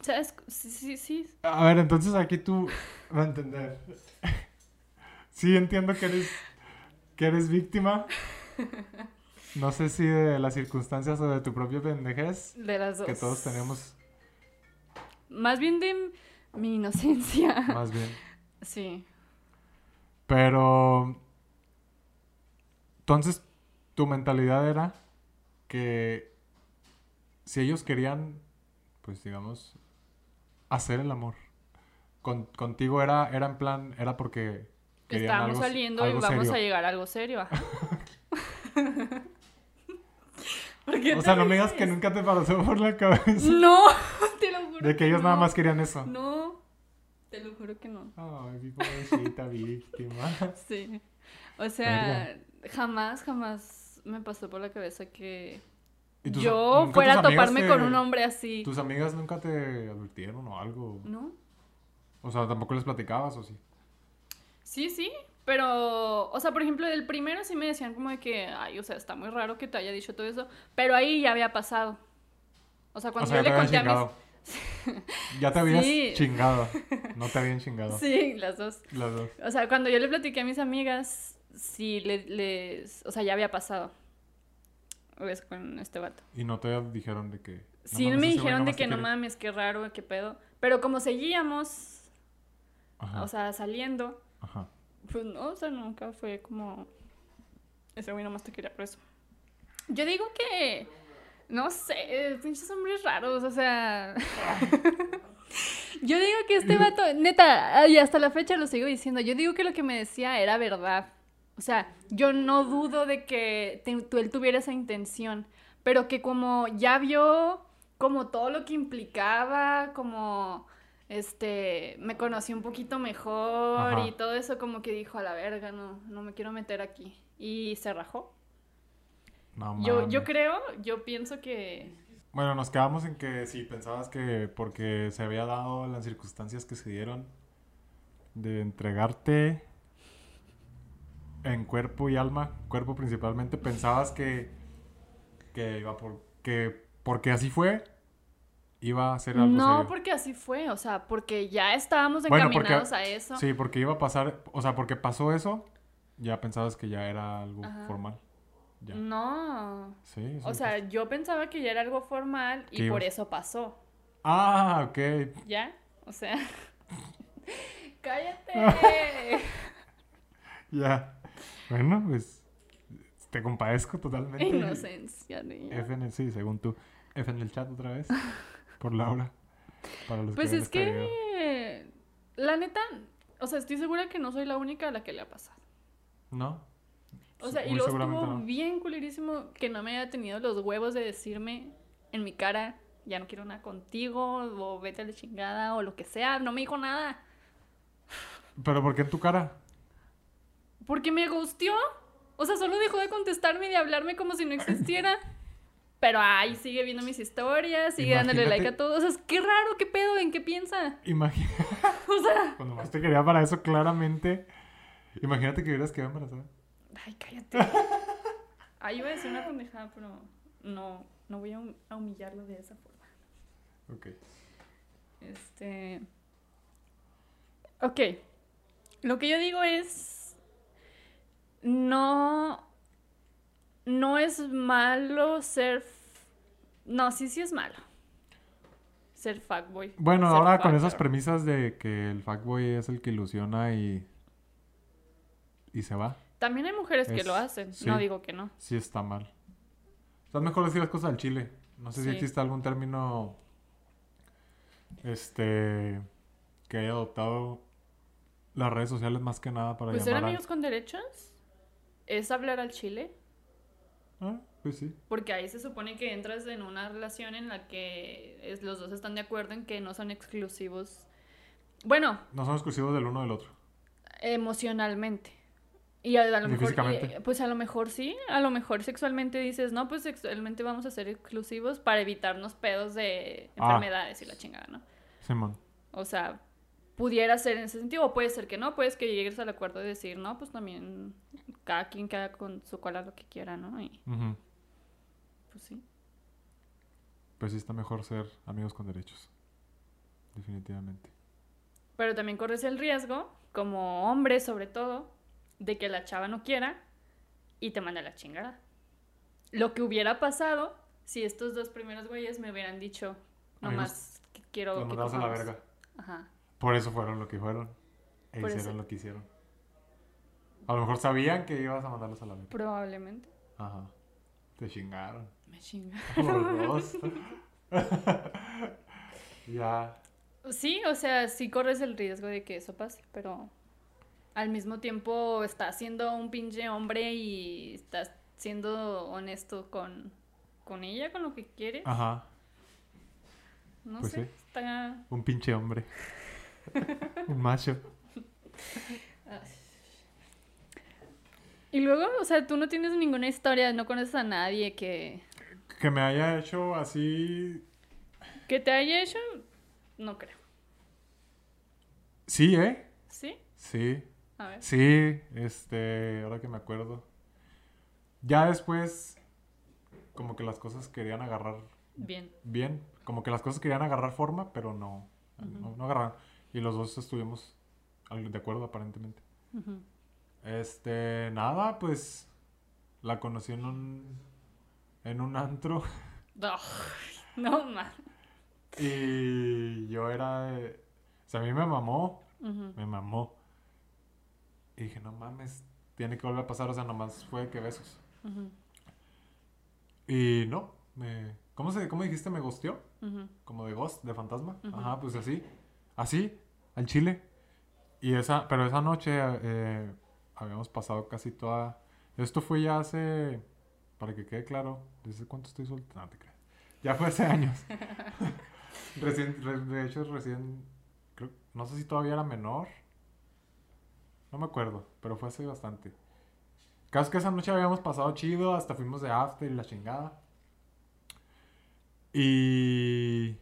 ¿Sabes? Sí, sí, sí. A ver, entonces aquí tú va a entender. Sí, entiendo que eres, que eres víctima. No sé si de las circunstancias o de tu propia pendejez. De las dos. Que todos tenemos, Más bien de mi inocencia. más bien. Sí. Pero. Entonces, tu mentalidad era que si ellos querían, pues digamos, hacer el amor. Con- contigo era, era en plan, era porque Estábamos algo- saliendo y vamos serio. a llegar a algo serio. ajá. ¿Por qué O sea, no me digas que nunca te pasó por la cabeza No, te lo juro. de que ellos nada más querían eso. No, te lo juro que no. Ay, mi pobrecita víctima. Sí. O sea, jamás, jamás me pasó por la cabeza que ¿Y tus- yo fuera a toparme te- con un hombre así. ¿Tus amigas nunca te advirtieron o algo? ¿No? O sea, tampoco les platicabas o sí. Sí, sí. Pero, o sea, por ejemplo, del primero sí me decían como de que, ay, o sea, está muy raro que te haya dicho todo eso. Pero ahí ya había pasado. O sea, O cuando sea, yo ya le conté a mis... ya te habías Sí. chingado. No te habían chingado. Sí, las dos. Las dos. O sea, cuando yo le platiqué a mis amigas, sí le- les... O sea, ya había pasado. Eso con este vato. Y no te dijeron de que. no Sí mames, me dijeron de que no mames, qué raro, qué pedo. Pero como seguíamos, Ajá. o sea, saliendo, ajá. Pues no, o sea, nunca fue como... Ese güey nomás te quería por eso. Yo digo que... No sé, pinches hombres raros, o sea... yo digo que este vato, neta, y hasta la fecha lo sigo diciendo, yo digo que lo que me decía era verdad. O sea, yo no dudo de que él tuviera esa intención, pero que como ya vio como todo lo que implicaba, como este, me conocí un poquito mejor Ajá. y todo eso como que dijo, a la verga, no, no me quiero meter aquí. Y se rajó. No Yo, yo creo, yo pienso que, Bueno, nos quedamos en que si pensabas que porque se había dado las circunstancias que se dieron de entregarte en cuerpo y alma, cuerpo principalmente, pensabas que, que iba por, que porque así fue, iba a ser algo No, serio. porque así fue, o sea, porque ya estábamos Bueno, porque- encaminados a eso. Sí, porque iba a pasar, o sea, porque pasó eso, ya pensabas que ya era algo Ajá. formal. Ya. No. Sí, O sea, yo pensaba que ya era algo formal ¿Qué y por ibas? eso pasó. Ah, ok. ¿Ya? O sea. ¡Cállate! Ya. Bueno, pues te compadezco totalmente. Inocencia, niña. F en el, sí, según tú. F en el chat otra vez. Por Laura. Para los Pues es este video. que. La neta. O sea, estoy segura que no soy la única a la que le ha pasado. ¿No. O sea, y luego estuvo no. bien culerísimo que no me haya tenido los huevos de decirme en mi cara, ya no quiero nada contigo, o vete a la chingada, o lo que sea. No me dijo nada. Pero ¿por qué en tu cara? Porque me gustió. O sea, solo dejó de contestarme y de hablarme como si no existiera. Pero ay, sigue viendo mis historias, sigue dándole like a todos. O sea, qué raro, qué pedo, en qué piensa. Imagina. O sea, Cuando más te quería para eso, claramente. Imagínate que hubieras quedado embarazada. ay, cállate. Ay, iba a decir una pendejada, pero no, no voy a humillarlo de esa forma. Ok. Este. Ok. Lo que yo digo es. No. No es malo ser. No, sí, sí es malo. Ser fuckboy. Bueno, ser ahora con esas premisas de que el fuckboy es el que ilusiona y. y se va. También hay mujeres que lo hacen. sí. No digo que no. Sí está mal. O sea, es mejor decir las cosas al chile. No sé si existe algún término. Este. que haya adoptado las redes sociales más que nada para Pues ser a- amigos con derechos es hablar al chile. Ah, pues sí. Porque ahí se supone que entras en una relación en la que es- los dos están de acuerdo en que no son exclusivos. Bueno, No son exclusivos del uno del otro. emocionalmente. Y a, a lo mejor, físicamente. y, pues a lo mejor sí, a lo mejor sexualmente dices, no, pues sexualmente vamos a ser exclusivos para evitarnos pedos de Ah. enfermedades y la chingada, ¿no? Simón. O sea, pudiera ser en ese sentido, o puede ser que no, puedes que llegues al acuerdo de decir, no, pues también cada quien queda con su cola lo que quiera, ¿no? Y pues sí. Pues sí está mejor ser amigos con derechos. Definitivamente. Pero también corres el riesgo, como hombre sobre todo, de que la chava no quiera y te mande a la chingada. Lo que hubiera pasado si estos dos primeros güeyes me hubieran dicho, nomás quiero Los que a la cojamos". verga. Ajá. Por eso fueron lo que fueron. E Por hicieron eso. lo que hicieron. A lo mejor sabían que ibas a mandarlos a la verga. Probablemente. Ajá. Te chingaron. Me chinga. Por dos. ya. Sí, o sea, sí corres el riesgo de que eso pase, pero al mismo tiempo estás siendo un pinche hombre y estás siendo honesto con, con ella, con lo que quieres. Ajá. No pues sé, sí. está... Un pinche hombre. Un macho. Y luego, o sea, tú no tienes ninguna historia, no conoces a nadie que, Que me haya hecho así. que te haya hecho, no creo. Sí, ¿eh? ¿Sí? Sí. A ver. Sí, este, ahora que me acuerdo. Ya después, como que las cosas querían agarrar Bien. bien, como que las cosas querían agarrar forma, pero no, no, no agarraron. Y los dos estuvimos de acuerdo aparentemente. Este, nada, pues la conocí en un, en un antro Ay, no, man. y yo era, de- o sea, a mí me mamó, me mamó. Y dije, no mames, tiene que volver a pasar, o sea, nomás fue que besos. Y no, me, ¿cómo, se, ¿cómo dijiste? ¿Me gusteó? Ujú. Como de ghost, de fantasma. Ajá, pues así, así, al chile. Y esa, pero esa noche eh, habíamos pasado casi toda... Esto fue ya hace, para que quede claro, ¿desde cuánto estoy soltero? No te creas. Ya fue hace años. recién, re- de hecho, recién, creo, no sé si todavía era menor. No me acuerdo, pero fue hace bastante. Caso que esa noche habíamos pasado chido, hasta fuimos de after y la chingada. Y.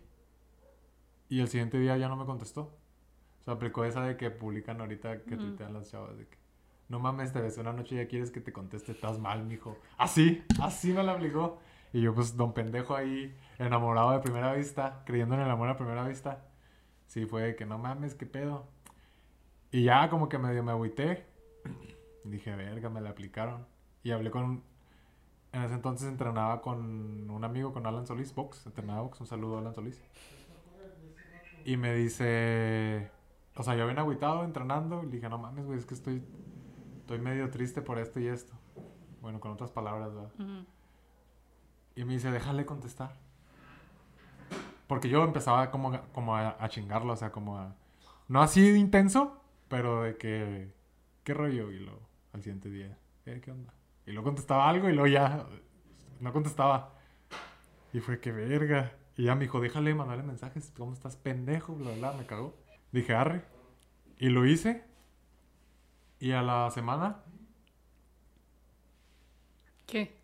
Y el siguiente día ya no me contestó. O sea, aplicó esa de que publican ahorita que Ujú. tuitean las chavas de que. No mames, te besé una noche y ya quieres que te conteste, estás mal, mijo. Así, así me la aplicó. Y yo, pues, don pendejo ahí, enamorado de primera vista, creyendo en el amor a primera vista. Sí, fue de que no mames, qué pedo. Y ya como que medio me agüité. Dije, verga, me la aplicaron. Y hablé con. En ese entonces entrenaba con un amigo, con Alan Solís, box. Entrenaba box. Un saludo a Alan Solís. Y me dice. O sea, yo bien agüitado entrenando. Y le dije, no mames, güey, es que estoy. Estoy medio triste por esto y esto. Bueno, con otras palabras, ¿verdad? Ujú. Y me dice, déjale contestar. Porque yo empezaba como, como a, a chingarlo, o sea, como a... No así de intenso, pero de que... ¿Qué rollo? Y luego, al siguiente día, "Eh, ¿qué onda? Y luego contestaba algo y luego ya... No contestaba. Y fue que verga. Y ya me dijo, déjale mandarle mensajes. ¿Cómo estás, pendejo? Bla, bla, me cagó. Dije, arre. Y lo hice. Y a la semana ¿Qué?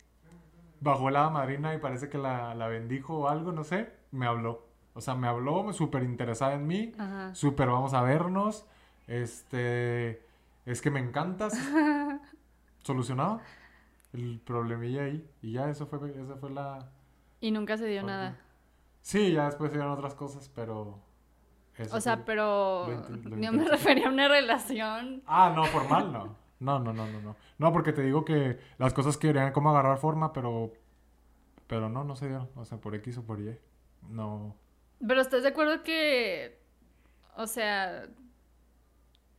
bajó la madrina y parece que la, la bendijo o algo, no sé, me habló. O sea, me habló, súper interesada en mí, Ajá. súper vamos a vernos, este, es que me encantas. Solucionado el problemilla ahí. Y ya, eso fue, esa fue la... Y nunca se dio nada. Sí, ya después se dieron otras cosas, pero... eso O sea, pero yo me refería a una relación. Ah, no, formal no. No, no, no, no, no. No, porque te digo que las cosas querían como agarrar forma, pero... Pero no, no se dieron. O sea, por X o por Y. No... Pero ¿estás de acuerdo que, o sea,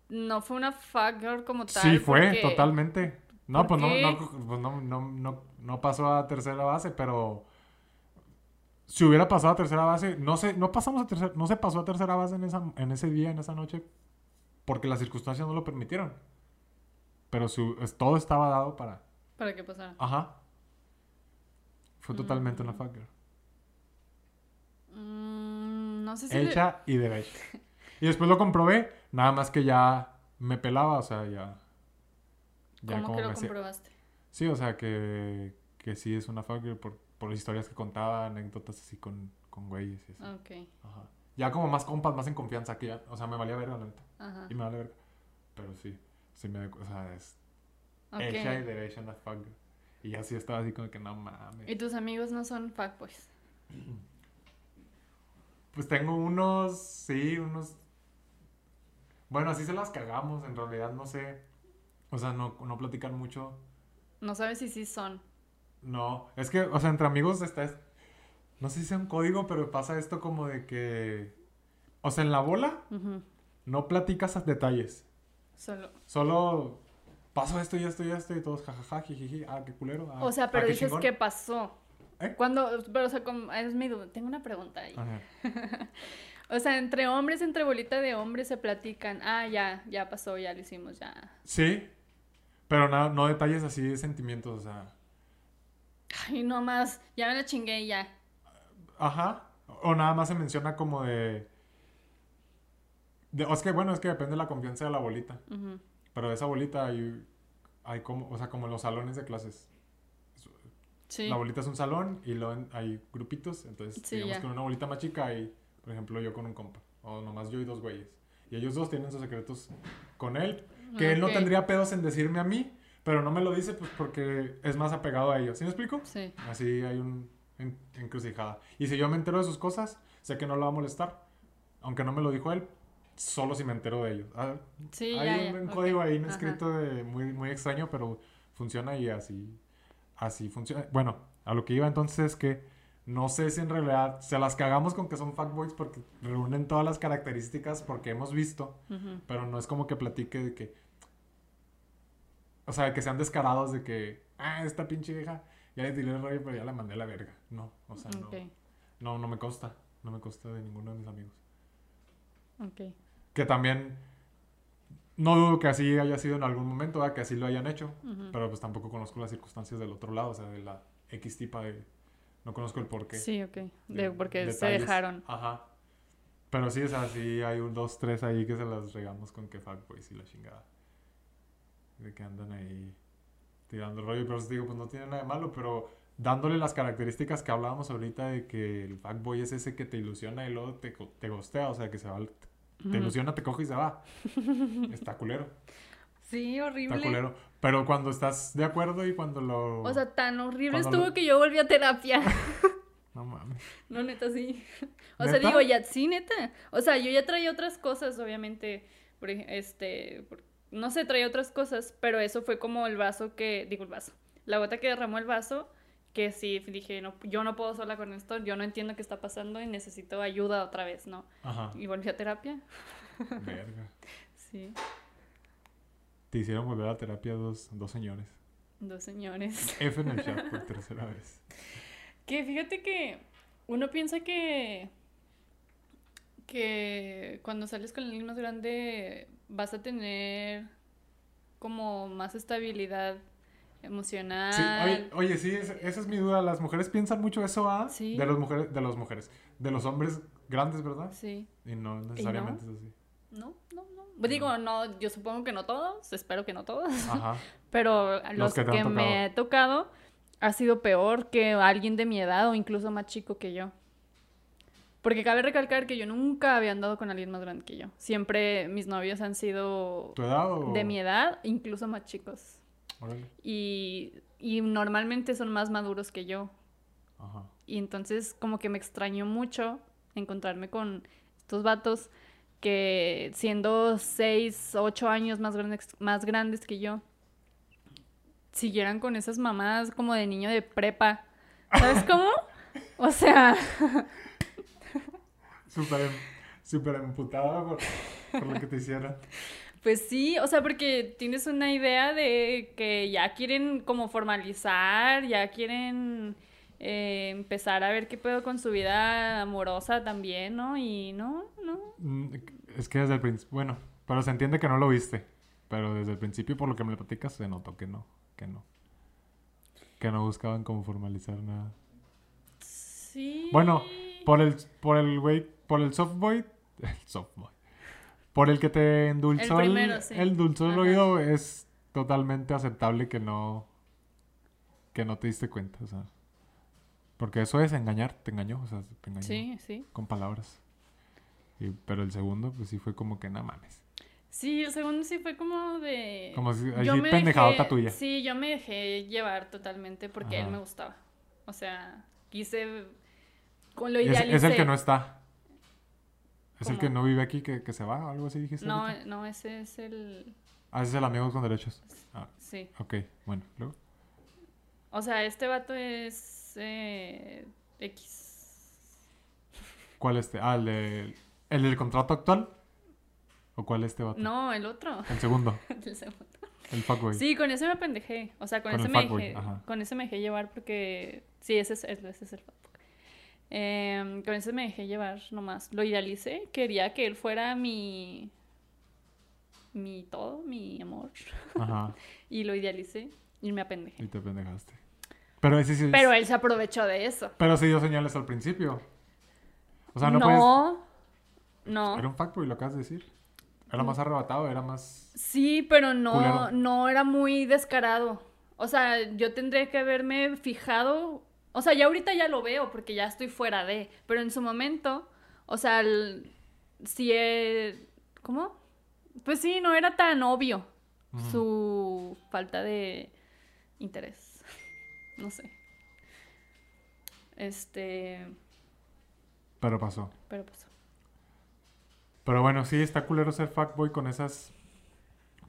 no fue una fuck girl como tal? Sí, fue, porque- totalmente. No, ¿por pues no, no, pues no, no, no, no pasó a tercera base, pero si hubiera pasado a tercera base, no sé, no pasamos a tercera, no se pasó a tercera base en esa, en ese día, en esa noche, porque las circunstancias no lo permitieron. Pero su, es- todo estaba dado para. Para que pasara. Ajá. Fue totalmente una Mm. fuck girl. Mm, no sé si... le- Hecha y derecha. Y después lo comprobé, nada más que ya me pelaba, o sea, ya. Ya ¿Cómo como que lo comprobaste? Sí, o sea, que, que sí es una fuck girl por, por historias que contaba, anécdotas así con, con güeyes y así. Ok, Ajá. Ya como más compas, más en confianza que ya. O sea, me valía verga, la neta. ajá. Y me vale verga. Pero sí, sí me... O sea, es hecha y derecha una fuck girl. Y ya sí estaba así como que no mames. ¿Y tus amigos no son fuckboys? Pues tengo unos, sí, unos... Bueno, así se las cagamos, en realidad, no sé. O sea, no, no platican mucho. No sabes si sí son. No, es que, o sea, entre amigos está... es- No sé si sea un código, pero pasa esto como de que... O sea, en la bola no platicas detalles. Solo... Solo pasó esto y esto y esto y todos jajaja, jijiji, ah, qué culero. ah, O sea, ah, pero qué dices chingón. qué pasó. ¿Eh? Cuando, pero o sea, como, es mi duda. Tengo una pregunta ahí. Ajá. O sea, entre hombres, entre bolita de hombres se platican. Ah, ya, ya pasó, ya lo hicimos, ya. Sí, pero nada, no detalles así de sentimientos, o sea... Ay, no más, ya me la chingué y ya. Ajá. O nada más se menciona como de... de o es que, bueno, es que depende de la confianza de la bolita. Ujú. Pero de esa bolita hay, hay como, o sea, como en los salones de clases. Sí. La bolita es un salón y luego hay grupitos. Entonces, Sí, digamos ya. que una bolita más chica hay, por ejemplo, yo con un compa. O nomás yo y dos güeyes. Y ellos dos tienen sus secretos con él. Que él no tendría pedos en decirme a mí, pero no me lo dice pues porque es más apegado a ellos. ¿Sí me explico? Sí. Así hay un en- encrucijada. Y si yo me entero de sus cosas, sé que no lo va a molestar. Aunque no me lo dijo él, solo si me entero de ellos. Ah, Sí, hay ya, un, ya. un ok. código ahí Ajá. escrito de muy, muy extraño, pero funciona y así, así funciona. Bueno, a lo que iba entonces es que no sé si en realidad se las cagamos con que son fuckboys porque reúnen todas las características porque hemos visto, pero no es como que platique de que, o sea, que sean descarados de que, ah, esta pinche vieja, ya le tiré el rollo, pero ya la mandé a la verga. No, o sea, no, no, no me consta, no me consta de ninguno de mis amigos. ok. Que también, no dudo que así haya sido en algún momento, ¿verdad? que así lo hayan hecho, pero pues tampoco conozco las circunstancias del otro lado, o sea, de la X tipa de, no conozco el porqué. Sí, ok. de- porque se detalles. dejaron. Ajá. Pero sí, o sea, sí hay un dos, tres ahí que se las regamos con que fuckboys y la chingada. De que andan ahí tirando el rollo. Pero os digo, pues no tiene nada de malo, pero dándole las características que hablábamos ahorita de que el fuckboy es ese que te ilusiona y luego te, te gostea, o sea, que se va, te ilusiona, te coge y se va. Está culero, Sí, está horrible. culero. Pero cuando estás de acuerdo y cuando lo... O sea, tan horrible estuvo lo- que yo volví a terapia. no mames. No, neta, sí. O sea, digo, ya, sí, neta. O sea, yo ya traía otras cosas, obviamente. Por, este, por- no sé, traía otras cosas, pero eso fue como el vaso que, digo, el vaso. La gota que derramó el vaso, que sí, dije, no, yo no puedo sola con esto, yo no entiendo qué está pasando y necesito ayuda otra vez, ¿no? Ajá. Y volví a terapia. Verga. Sí, Te hicieron volver a terapia dos, dos señores. dos señores. F en el chat por tercera vez. Que fíjate que uno piensa que que cuando sales con alguien más grande vas a tener como más estabilidad emocional. Sí, oye, oye, sí, es- esa es mi duda. Las mujeres piensan mucho eso, ¿ah? Sí. De las mujeres, de las mujeres. De los hombres grandes, ¿verdad? Sí. Y no necesariamente es así. No, no, no. Pues Digo, no, yo supongo que no todos, espero que no todos, Ajá. pero los, que que, me he tocado ha sido peor que alguien de mi edad o incluso más chico que yo. Porque cabe recalcar que yo nunca había andado con alguien más grande que yo. Siempre mis novios han sido ¿Tu edad o...? de mi edad, incluso más chicos. Órale. Y, y normalmente son más maduros que yo. Ajá. Y entonces como que me extrañó mucho encontrarme con estos vatos que siendo 6, 8 años más grandes, más grandes que yo, siguieran con esas mamadas como de niño de prepa. ¿Sabes cómo? O sea, Súper, em- súper emputada por, por lo que te hicieron. pues sí, o sea, porque tienes una idea de que ya quieren como formalizar, ya quieren eh, empezar a ver qué pedo con su vida amorosa también, ¿no? Y no, no, Mm, Es que desde el principio... Bueno, pero se entiende que no lo viste. Pero desde el principio, por lo que me platicas, se notó que no. Que no. Que no buscaban como formalizar nada. Sí. Bueno, por el por el güey, por el softboy, el softboy. Por el que te endulzó El el, primero, sí. el dulzó el oído es totalmente aceptable que no que no te diste cuenta, o sea, porque eso es engañar, te engañó, o sea, te engañó Sí, sí. con palabras. Y- pero el segundo pues sí fue como que no mames. Sí, el segundo sí fue como de... Como si Yo me pendejadota dejé- tuya. Sí, yo me dejé llevar totalmente porque él me gustaba. O sea, quise... Con lo es, idealicé. es el que no está. Es el que no vive aquí que, que se va, o algo así dijiste. No, ahorita? no, ese es el... Ah, ese es el amigo con derechos. Ah, Sí. ok, bueno, luego. O sea, este vato es... eh, X. ¿Cuál este? Ah, el, de- el del contrato actual. ¿O cuál este vato? No, el otro. El segundo, El segundo. el fuckboy. Sí, con ese me pendejé. O sea, con, Con ese me dejé, con ese me dejé llevar porque sí, ese es, ese es el fuckboy. Em, con ese me dejé llevar nomás. Lo idealicé, quería que él fuera mi mi todo, mi amor Ajá, y lo idealicé y me apendejé. y te pendejaste. Pero ese sí. Pero él se aprovechó de eso. Pero sí dio señales al principio. O sea, no, puedes. no, no. Era un fuckboy, lo acabas de decir. Era más arrebatado, era más. Sí, pero no, Culero. no era muy descarado. O sea, yo tendría que haberme fijado. O sea, ya ahorita ya lo veo porque ya estoy fuera de. Pero en su momento, o sea, el- sí. eh, ¿Cómo? Pues sí, no era tan obvio su falta de interés. No sé. Este. Pero pasó. Pero pasó. Pero bueno, sí, está culero ser fuckboy con esas.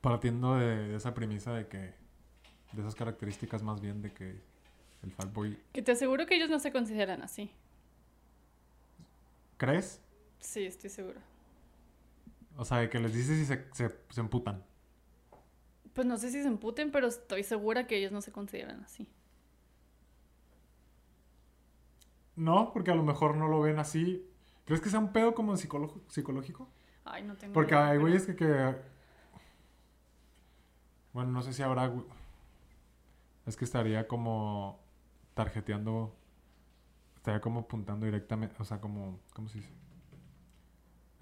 Partiendo de, de esa premisa de que. De esas características más bien de que el fuckboy. Que te aseguro que ellos no se consideran así. ¿Crees? Sí, estoy segura. O sea, de que les dices y se, se, se emputan. Pues no sé si se emputen, pero estoy segura que ellos no se consideran así. No, porque a lo mejor no lo ven así. ¿Crees que sea un pedo como psicológico? Ay, no tengo Porque idea, hay pero- güeyes que, que... Bueno, no sé si habrá... Es que estaría como tarjeteando... Estaría como apuntando directamente... O sea, como... ¿Cómo se dice?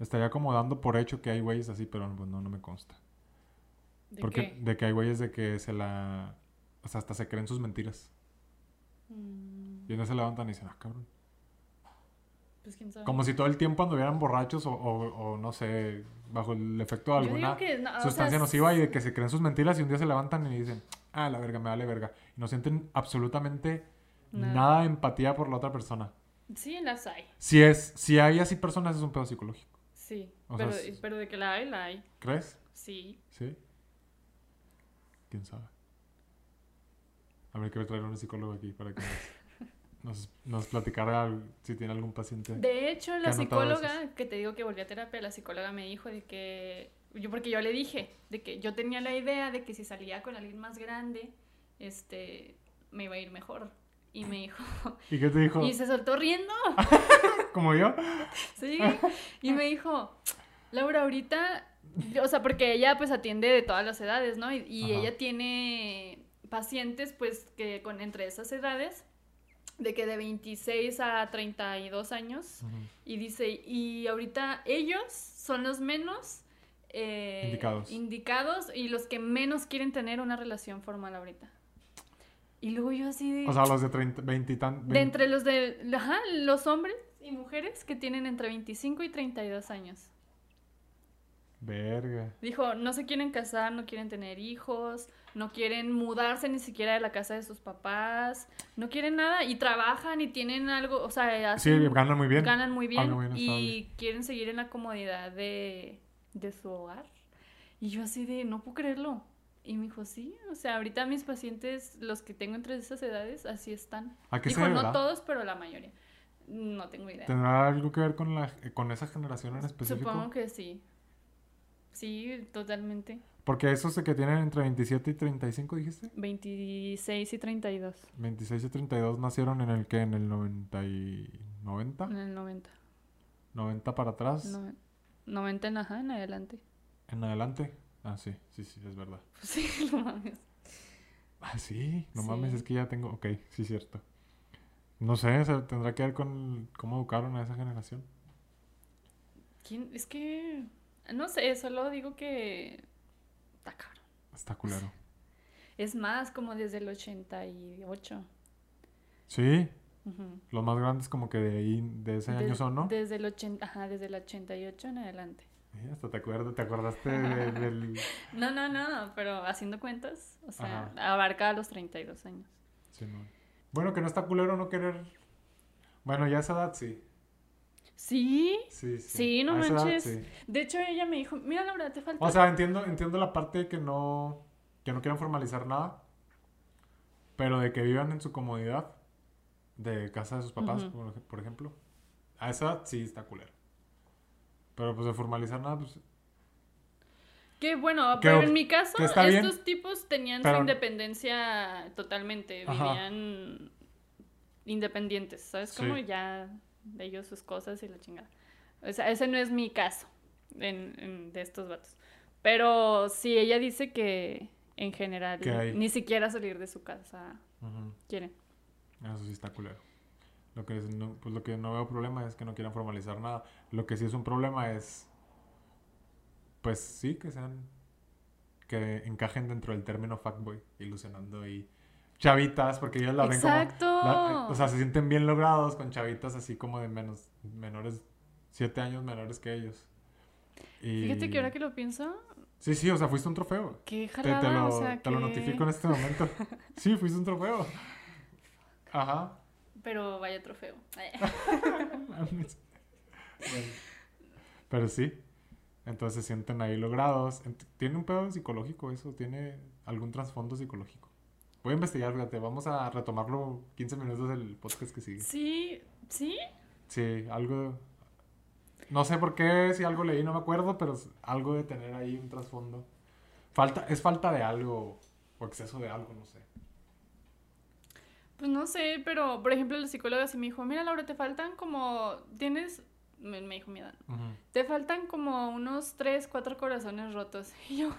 Estaría como dando por hecho que hay güeyes así, pero pues, no, no me consta. ¿De Porque qué? de que hay güeyes de que se la... O sea, hasta se creen sus mentiras. Mm, Y día se levantan y dicen, ah, cabrón. pues quién sabe. Como si todo el tiempo anduvieran borrachos o, o- o no sé, bajo el efecto de Yo digo alguna que, no, o sea, sustancia nociva y de que se creen sus mentiras y un día se levantan y dicen, ah, la verga, me vale verga. Y no sienten absolutamente Nada. nada, de empatía por la otra persona. Sí, las hay. Si, es, si hay así personas, es un pedo psicológico. Sí. O pero, pero de que la hay, la hay. ¿Crees? Sí. ¿Sí? ¿Quién sabe? Habría que traer a un psicólogo aquí para que nos, nos, platicara si tiene algún paciente. De hecho, ¿Qué la psicóloga, que te digo que volví a terapia, la psicóloga me dijo de que, yo porque yo le dije, de que yo tenía la idea de que si salía con alguien más grande, este, me iba a ir mejor. Y me dijo, ¿Y qué te dijo? y se soltó riendo, ¿Como yo? sí, y me dijo, Laura, ahorita, o sea, porque ella pues atiende de todas las edades, ¿no? Y, ella tiene pacientes pues que con entre esas edades, de que de 26 a 32 años, Ujú. y dice, y ahorita ellos son los menos eh, Indicados. indicados y los que menos quieren tener una relación formal ahorita. Y luego yo así de... O sea, los de 30, 20 y tan... de entre los de... Ajá, los hombres y mujeres que tienen entre 25 y 32 años. Verga. Dijo, no se quieren casar, no quieren tener hijos, no quieren mudarse ni siquiera de la casa de sus papás, no quieren nada y trabajan y tienen algo, o sea, Sí, ganan muy bien. ganan muy bien bien y quieren seguir en la comodidad de, de su hogar. Y yo así de, no puedo creerlo. Y me dijo, sí, o sea, ahorita mis pacientes, los que tengo entre esas edades, así están. ¿A qué se Dijo, no deberá? todos, pero la mayoría. No tengo idea. ¿Tendrá algo que ver con, la, con esa generación en específico? Supongo que sí. Sí, totalmente. Porque esos de que tienen entre 27 y 35, dijiste. 26 y 32 26 y 32 nacieron en el que, en el 90 y 90. en el 90. 90 para atrás. No- 90 en ajá, en adelante. En adelante. Ah, sí, sí, sí, es verdad. Pues sí, no mames. Ah, sí, no Sí. mames, es que ya tengo. Ok, sí, cierto. No sé, o sea, tendrá que ver con cómo educaron a esa generación. ¿Quién? Es que. No sé, solo digo que. Está caro. Está culero. Es más, como desde el 88. Sí, Ujú. los más grandes como que de ahí, de ese año son, ¿no? Desde el 80, ajá, desde el 88 en adelante. Hasta te acuerdas, te acordaste de- del... No, no, no, pero haciendo cuentas, o sea, Ajá. abarca a los 32 años. Sí, no. Bueno, que no está culero no querer... Bueno, ya a esa edad sí. Sí, Sí, sí. Sí, no A esa edad, manches. sí. de hecho ella me dijo, mira Laura, te falta... O sea, entiendo, entiendo la parte de que no, que no quieran formalizar nada, pero de que vivan en su comodidad de casa de sus papás, por ejemplo. A esa edad sí está culero. Pero pues de formalizar nada, pues... Que bueno, pero en mi caso, bien, estos tipos tenían pero- su independencia totalmente, Ajá. vivían independientes, ¿sabes? Sí. Como ya de ellos sus cosas y la chingada. O sea, ese no es mi caso en, en- de estos vatos. Pero sí, ella dice que en general ni siquiera salir de su casa ujú, quieren. Eso sí está culero. Lo que, es- no, pues lo que no veo problema es que no quieran formalizar nada. Lo que sí es un problema es... Pues sí, que sean... Que encajen dentro del término fuckboy, ilusionando y chavitas, porque ellos la ven como... Exacto. La- o sea, se sienten bien logrados con chavitas así como de menos, menores, siete años menores que ellos. Y... Fíjate que ahora que lo pienso, Sí, sí, o sea, fuiste un trofeo. qué Te, te jalada, lo, o sea, te lo que- notifico en este momento. Sí, fuiste un trofeo. Ajá. Pero vaya trofeo. Pero sí. Entonces se sienten ahí logrados. ¿Tiene un pedo psicológico eso? ¿Tiene algún trasfondo psicológico? Voy a investigar, fíjate. Vamos a retomarlo 15 minutos del podcast que sigue. Sí, sí, Sí, algo. No sé por qué, si algo leí, no me acuerdo, pero algo de tener ahí un trasfondo. Falta, es falta de algo o exceso de algo, no sé. Pues no sé, pero por ejemplo la psicóloga sí me dijo, mira Laura, te faltan como, tienes, me, me dijo mi edad, te faltan como unos tres, cuatro corazones rotos. Y yo,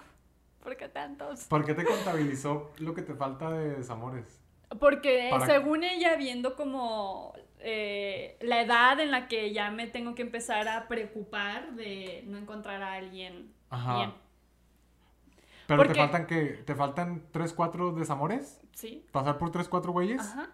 ¿por qué tantos? ¿Por qué te contabilizó lo que te falta de desamores? Porque Para- según ella, viendo como eh, la edad en la que ya me tengo que empezar a preocupar de no encontrar a alguien Ajá. bien. Pero te faltan que te faltan 3 4 desamores? ¿Sí? Pasar por 3 4 güeyes? Ajá.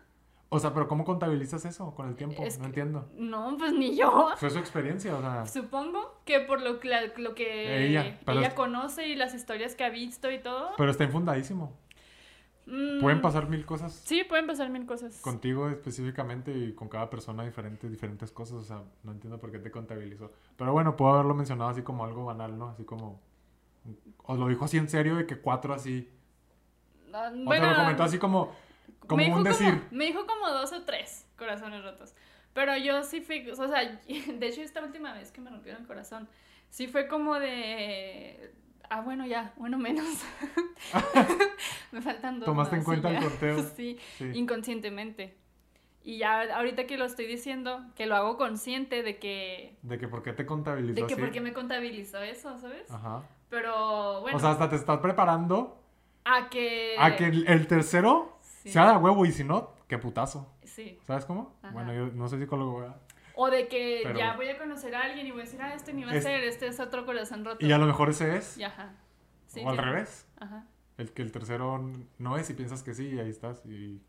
O sea, pero ¿cómo contabilizas eso con el tiempo? Es no entiendo. No, pues ni yo. Fue su experiencia, o sea. Supongo que por lo, que- la- lo que Ella, ella, es- conoce y las historias que ha visto y todo. Pero está infundadísimo. mm, Pueden pasar mil cosas Sí, pueden pasar mil cosas. contigo específicamente y con cada persona diferente, diferentes cosas. O sea, no entiendo por qué te contabilizó. Pero bueno, puedo haberlo mencionado así como algo banal, ¿no? Así como. O lo dijo así en serio de que cuatro así. Ah, O bueno, te lo comentó así como. Como me dijo un decir. Como, me dijo como dos o tres corazones rotos. Pero yo sí fui, o sea, de hecho esta última vez que me rompieron el corazón, sí fue como de... Ah, bueno, ya, bueno, menos. me faltan dos. Tomaste en más y cuenta el ya. conteo. sí, Sí. inconscientemente. Y ya ahorita que lo estoy diciendo, que lo hago consciente de que... De que por qué te contabilizó De que así. porque me contabilizó eso, ¿sabes? Ajá. Pero bueno, O sea, hasta te estás preparando a que... a que el, el tercero Sí. sea de huevo y si no, qué putazo. Sí. ¿Sabes cómo? Ajá. Bueno, yo no soy psicólogo, ¿verdad? O de que Pero- ya voy a conocer a alguien y voy a decir, ah, este ni va a Es- ser, este es otro corazón roto. Y a lo mejor ese es. Y ajá. Sí, o al revés. Ajá. El que el tercero no es y piensas que sí y ahí estás. Y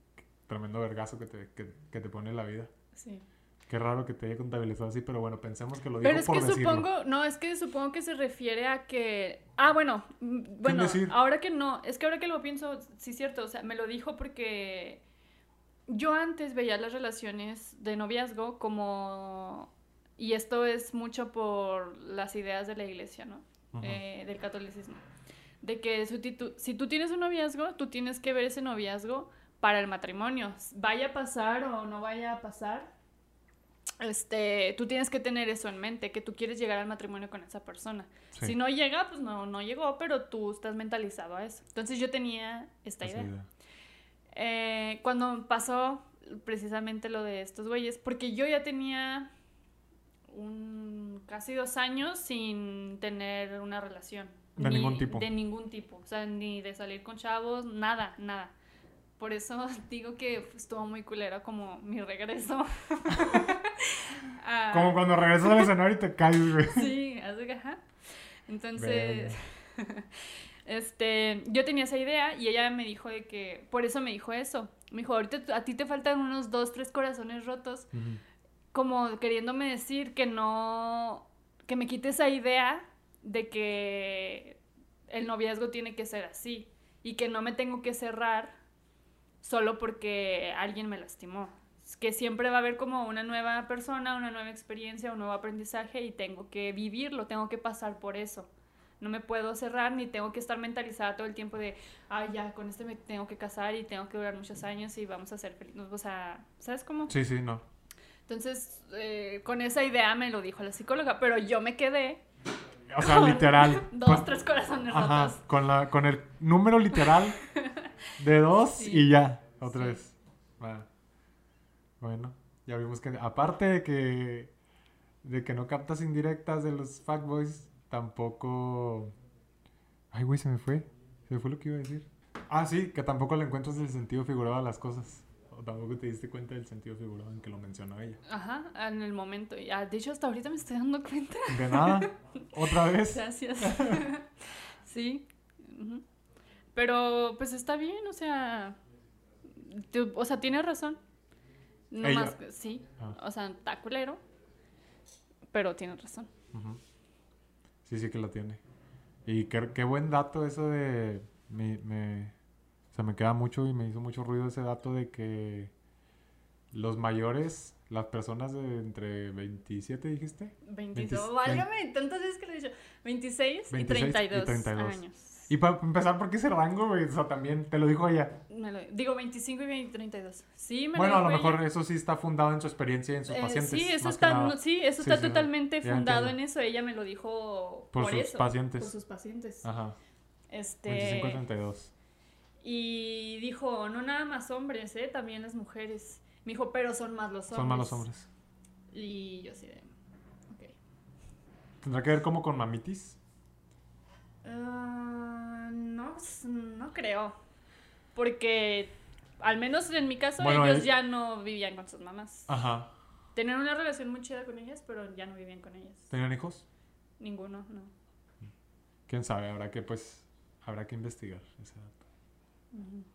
tremendo vergazo que te, que, que te pone la vida. Sí. Qué raro que te haya contabilizado así, pero bueno, pensemos que lo dijo Pero es por que decirlo. supongo, no, es que supongo que se refiere a que, ah, bueno, mm, bueno, decir? ahora que no, es que ahora que lo pienso, sí es cierto, o sea, me lo dijo porque yo antes veía las relaciones de noviazgo como, y esto es mucho por las ideas de la iglesia, ¿no? Eh, del catolicismo. De que si tú, si tú tienes un noviazgo, tú tienes que ver ese noviazgo para el matrimonio. Vaya a pasar o no vaya a pasar, este, tú tienes que tener eso en mente, que tú quieres llegar al matrimonio con esa persona. Sí, Si no llega, pues no, no llegó, pero tú estás mentalizado a eso. Entonces yo tenía esta idea. Eh, cuando pasó precisamente lo de estos güeyes, porque yo ya tenía un, casi dos años sin tener una relación. De ningún tipo. De ningún tipo. O sea, ni de salir con chavos, nada, nada. Por eso digo que estuvo muy culero como mi regreso. Ah, Como cuando regresas al escenario y te caes, güey. Sí, así que, ajá. Entonces, este, yo tenía esa idea y ella me dijo de que, por eso me dijo eso. Me dijo, ahorita a ti te faltan unos dos, tres corazones rotos, como queriéndome decir que no, que me quite esa idea de que el noviazgo tiene que ser así y que no me tengo que cerrar solo porque alguien me lastimó. Que siempre va a haber como una nueva persona, una nueva experiencia, un nuevo aprendizaje y tengo que vivirlo, tengo que pasar por eso. No me puedo cerrar ni tengo que estar mentalizada todo el tiempo de, ah, ya, con este me tengo que casar y tengo que durar muchos años y vamos a ser felices. O sea, ¿sabes cómo? Sí, sí, no. Entonces, eh, con esa idea me lo dijo la psicóloga, pero yo me quedé O sea, literal. dos, con- tres corazones Ajá, rotos. con, la, con el número literal de dos Sí. y ya, otra Sí. vez. Va. Bueno, ya vimos que aparte de que de que no captas indirectas de los fuckboys, tampoco... Ay, güey, se me fue. Se me fue lo que iba a decir. Ah, sí, que tampoco le encuentras el sentido figurado a las cosas. O tampoco te diste cuenta del sentido figurado en que lo mencionó ella. Ajá, en el momento. Y, ah, de hecho, hasta ahorita me estoy dando cuenta. De nada, otra vez. Gracias. sí. Pero, pues está bien, o sea. o sea, tienes razón. No Ella. más que- sí. Ah. O sea, está culero. Pero tienes razón. Ujú. Sí, sí que la tiene. Y qué, qué buen dato eso de... Me, me- o sea, me queda mucho y me hizo mucho ruido ese dato de que los mayores, las personas de entre 27, dijiste. 22. 20 Válgame, tantas veces que lo he dicho. 26, 26 y, y 32 32. años. Y para empezar, ¿por qué ese rango, güey? O sea, también te lo dijo ella. Lo- digo 25 y 20, 32. Sí, me Bueno, a lo lo dijo mejor ella. eso sí está fundado en su experiencia y en sus Eh, pacientes. sí, eso más está, no, sí, eso Sí, está sí, totalmente fundado en eso. Ella me lo dijo Por por, sus eso. pacientes. Por sus pacientes. Ajá. Este, 25 y 32. y dijo, no nada más hombres, ¿eh? también las mujeres. Me dijo, pero son más los hombres. Son malos hombres. Y yo así de, ok. ¿Tendrá que ver como con mamitis? Ah, no, s- no creo. Porque, al menos en mi caso, Bueno, ellos él- ya no vivían con sus mamás. Ajá. Tenían una relación muy chida con ellas, pero ya no vivían con ellas. ¿Tenían hijos? Ninguno, no. Quién sabe, habrá que pues habrá que investigar ese dato.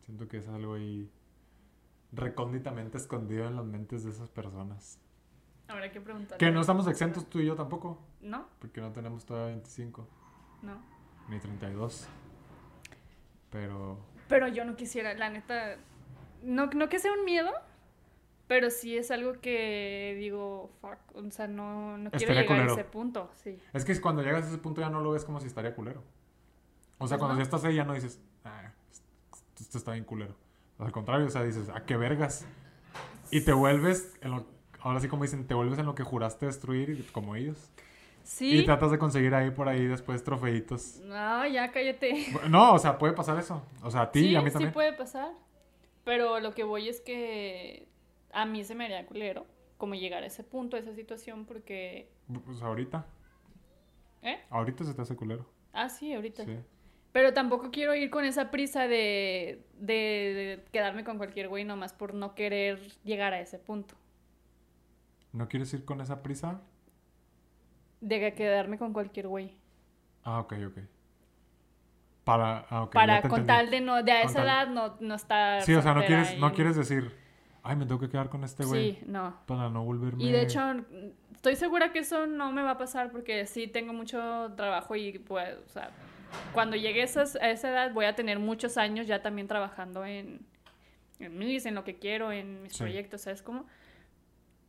Siento que es algo ahí recónditamente escondido en las mentes de esas personas. Habrá que preguntar. Que no estamos exentos tú y yo tampoco, ¿No? porque no tenemos todavía 25 No. Ni 32. Pero Pero yo no quisiera, la neta. No, no que sea un miedo, pero sí es algo que digo, fuck. O sea, no, no quiero Estaría llegar culero. a ese punto. Sí. es que cuando llegas a ese punto ya no lo ves como si estaría culero. O sea, Pues cuando no. ya estás ahí ya no dices, ah, esto está bien culero. Al contrario, o sea, dices, ah, qué vergas. Y te vuelves, en lo- ahora sí como dicen, te vuelves en lo que juraste destruir, como ellos. Sí. Y tratas de conseguir ahí por ahí después trofeitos. No, ya cállate. No, o sea, puede pasar eso. O sea, a ti sí, y a mí sí también. puede pasar. Pero lo que voy es que a mí se me haría culero como llegar a ese punto, a esa situación, porque... Pues ahorita. ¿Eh? Ahorita se te hace culero. Ah, sí, ahorita. Sí. Pero tampoco quiero ir con esa prisa de, de, de quedarme con cualquier güey nomás por no querer llegar a ese punto. ¿No quieres ir con esa prisa? De quedarme con cualquier güey. Ah, ok, ok. Para, ah, ok, Para con entendí. tal de no, de a esa tal- edad no, no estar. Sí, o sea, no quieres, no quieres decir, ay, me tengo que quedar con este güey Sí, no. para no volverme... Y de hecho, estoy segura que eso no me va a pasar porque sí tengo mucho trabajo y pues, o sea, cuando llegue a, esas- a esa edad voy a tener muchos años ya también trabajando en, en mis, en lo que quiero, en mis Sí. proyectos, ¿sabes cómo?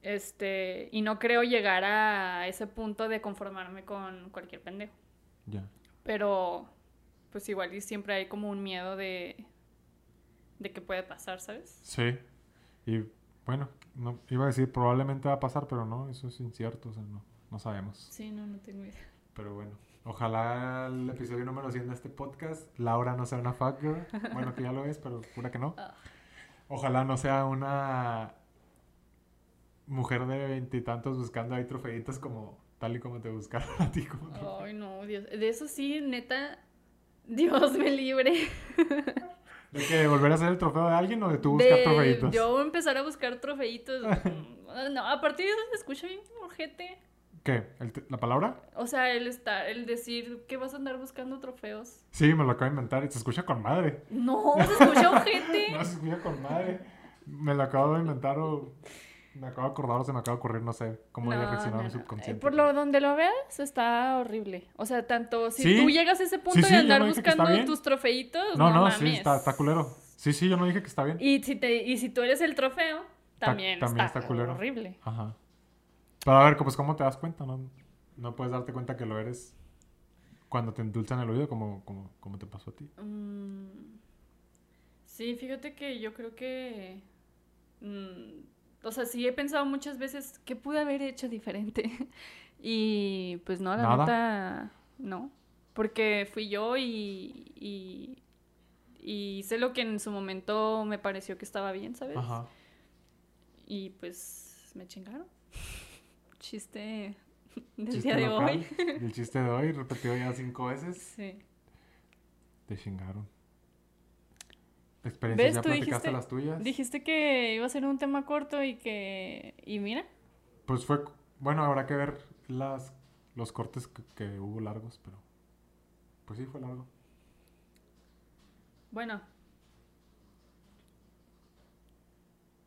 Este, y no creo llegar a ese punto de conformarme con cualquier pendejo. Ya. Pero, pues igual y siempre hay como un miedo de, de que puede pasar, ¿sabes? Sí. Y bueno, no, iba a decir probablemente va a pasar, pero no, eso es incierto, o sea, no, no sabemos. Sí, no, no tengo idea. Pero bueno, ojalá el episodio número 100 de este podcast, Laura no sea una fuck girl. Bueno, que ya lo es, pero jura que no. Ah. Ojalá no sea una mujer de veintitantos buscando ahí trofeitos como tal y como te buscaron a ti. Como. Ay, no, Dios. De eso sí, neta, Dios me libre. ¿De que volver a ser el trofeo de alguien o de tú buscar de trofeitos? yo empezar a buscar trofeitos. Mm, no, a partir de eso se escucha bien ojete. ¿Qué? ¿El te- ¿La palabra? O sea, el estar, el decir que vas a andar buscando trofeos. Sí, me lo acabo de inventar y se escucha con madre. No, se escucha ojete. No se escucha con madre. Me lo acabo de inventar o me acabo de acordar o se me acaba de ocurrir, no sé cómo haya No, reaccionado no, mi subconsciente. Eh, Por lo donde lo veas, está horrible. O sea, tanto si Sí. tú llegas a ese punto Sí, sí, de andar no buscando tus trofeitos, No, no, mames. sí, está, está culero. Sí, sí, yo no dije que está bien. Y si, te, y si tú eres el trofeo, también, también está, está culero. horrible. Ajá. Pero a ver, pues, ¿cómo te das cuenta? No, no puedes darte cuenta que lo eres cuando te endulzan el oído como, como, como te pasó a ti. Mm, sí, fíjate que yo creo que... mm, o sea, sí he pensado muchas veces qué pude haber hecho diferente. y pues no, la Nada. neta, no. Porque fui yo y, y, y hice lo que en su momento me pareció que estaba bien, ¿sabes? Ajá. Y pues me chingaron. Chiste del Chiste día de local, hoy. El chiste de hoy, repetido ya cinco veces. Sí. Te chingaron. Experiencias, ¿Ves? ya Tú platicaste dijiste- las tuyas. Dijiste que iba a ser un tema corto y que... Y mira. Pues fue, bueno, habrá que ver las, los cortes que, que hubo largos, pero pues sí fue largo. Bueno.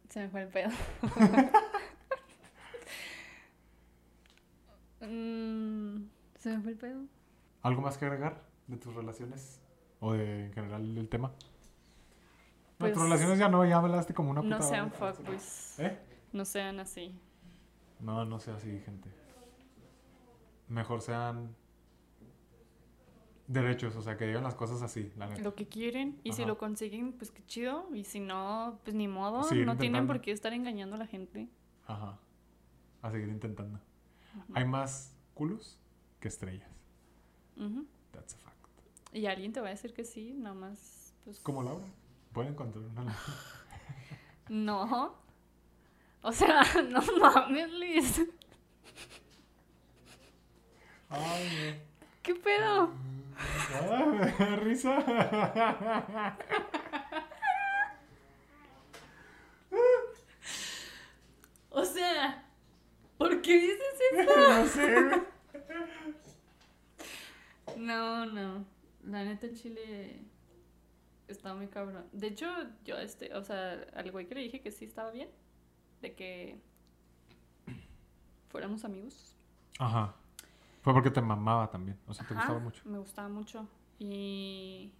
Se me fue el pedo. Mm, se me fue el pedo. ¿Algo más que agregar de tus relaciones? O de en general del tema. Pues, tus relaciones ya no, ya hablaste como una puta No sean fuckboys. ¿Eh? No sean así. No, no sea así, gente. Mejor sean derechos, o sea, que digan las cosas así, la neta. Lo que quieren. Y si Ajá. lo consiguen, pues qué chido. Y si no, pues ni modo. Seguir no tienen por qué estar engañando a la gente. Ajá. A seguir intentando. Ujú. Hay más culos que estrellas. Ujú. That's a fact. Y alguien te va a decir que sí, nada más. Pues, Como Laura. Pueden encontrar una Laura. No. O sea, no mames, Liz. Ay, ¿Qué pedo? Ah, me da risa. O sea, ¿por qué dices eso? no sé, güey. No, no. La neta, el chile. Está muy cabrón. De hecho, yo, este, o sea, al güey que le dije que sí estaba bien, de que fuéramos amigos. Ajá. Fue porque te mamaba también. O sea, te Ajá, gustaba mucho. Me gustaba mucho. Y,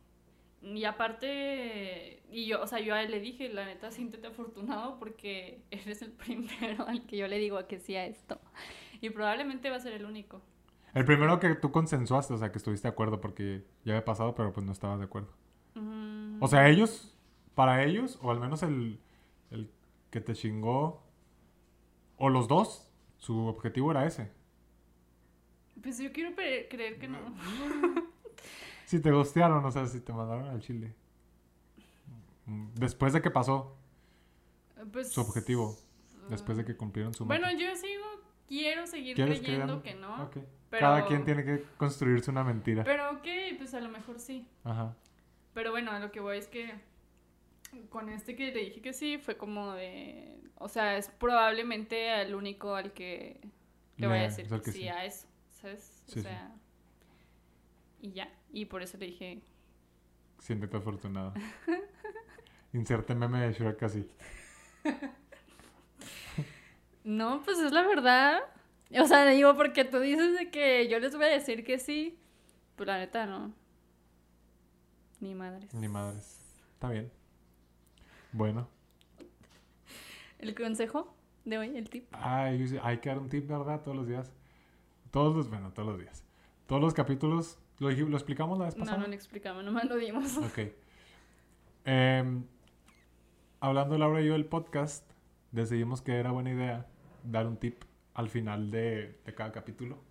y aparte, y yo, o sea, yo a él le dije, la neta, siéntete afortunado porque eres el primero al que yo le digo que sí a esto. Y probablemente va a ser el único. El primero que tú consensuaste, o sea, que estuviste de acuerdo porque ya había pasado, pero pues no estabas de acuerdo. O sea, ellos, para ellos, o al menos el, el que te chingó, o los dos, su objetivo era ese. Pues yo quiero creer que no. Si te gostearon, o sea, si te mandaron al chile. Después de que pasó Pues, su objetivo, después de que cumplieron su Bueno, meta. yo sigo, quiero seguir ¿Quieres creyendo que no. Pero- Cada quien tiene que construirse una mentira. Pero ok, pues a lo mejor sí. Ajá. Pero bueno, a lo que voy es que con este que le dije que sí, fue como de... O sea, es probablemente el único al que le voy a decir que, que sí, sí. a eso, ¿sabes? Sí, o sí. sea... Y ya, y por eso le dije... Siéntete afortunado. Inserte meme de Shrek así. No, pues es la verdad. O sea, digo, porque tú dices de que yo les voy a decir que sí. Pues la neta, no. Ni madres. Ni madres. Está bien. Bueno. El consejo de hoy, el tip. Ay, hay que dar un tip, ¿verdad? Todos los días. Todos los, bueno, todos los días. Todos los capítulos. ¿Lo, explicamos la vez No, pasada? no lo explicamos, nomás lo dimos. Ok. Em, hablando Laura y yo del podcast, decidimos que era buena idea dar un tip al final de, de cada capítulo.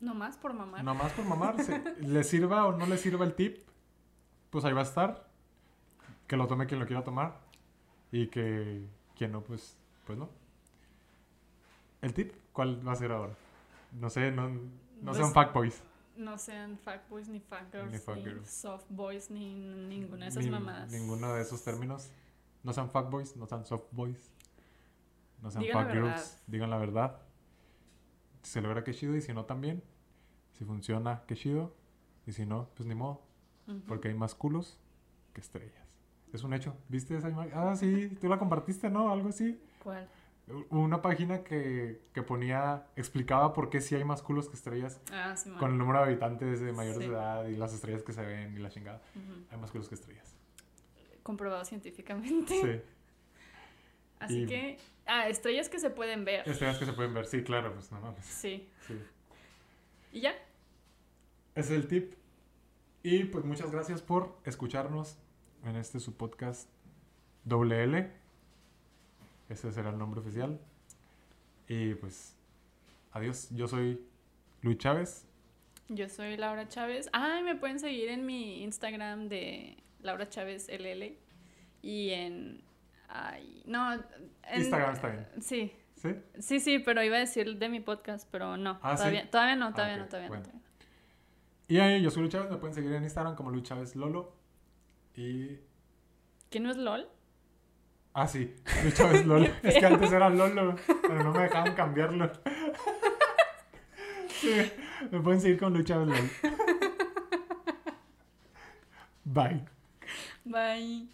Nomás por mamar. Nomás por mamar, le sirva o no le sirva el tip, pues ahí va a estar. Que lo tome quien lo quiera tomar. Y que quien no, pues, pues no. ¿El tip? ¿Cuál va a ser ahora? No sé, no, no Pues- sean fuckboys. No sean fuckboys, ni fuckgirls, Ni ni, fuckgirls. softboys, ni ninguna de esas Ni- mamadas. Ninguno de esos términos. No sean fuckboys, no sean softboys. No sean Digan verdad. Digan la verdad. Si se logra, que chido. Y si no, también. Si funciona, que chido. Y si no, pues ni modo. Porque hay más culos que estrellas. Es un hecho. ¿Viste esa imagen? Ah, sí. Tú la compartiste, ¿no? Algo así. ¿Cuál? Una página que, que ponía, explicaba por qué sí hay más culos que estrellas Ah, sí, con el número de habitantes de mayores Sí. de edad y las estrellas que se ven y la chingada. Hay más culos que estrellas. Comprobado científicamente. Sí. Así Y- que. Ah, estrellas que se pueden ver. Estrellas que se pueden ver, sí, claro, pues no mames. Sí. Sí. ¿Y ya? Es el tip. Y pues muchas gracias por escucharnos en este su podcast Doble L. Ese será el nombre oficial. Y pues, adiós. Yo soy Luis Chávez. Yo soy Laura Chávez. Ay, me pueden seguir en mi Instagram de Laura Chávez LL. Y en. Ay, no. en- Instagram está bien. Sí. ¿Sí? Sí, sí, pero iba a decir de mi podcast, pero no. Ah, ¿sí? todavía, todavía no, Ah, todavía no, todavía bueno. no. todavía no. Y ahí yo soy Luis Chávez. Me pueden seguir en Instagram como Luis Chávez Lolo. Y. ¿Qué no es LOL? Ah, sí. Luis Chávez Lolo. es que antes era Lolo. Pero no me dejaban cambiarlo. Sí, me pueden seguir con Luis Chávez Lolo. Bye. Bye.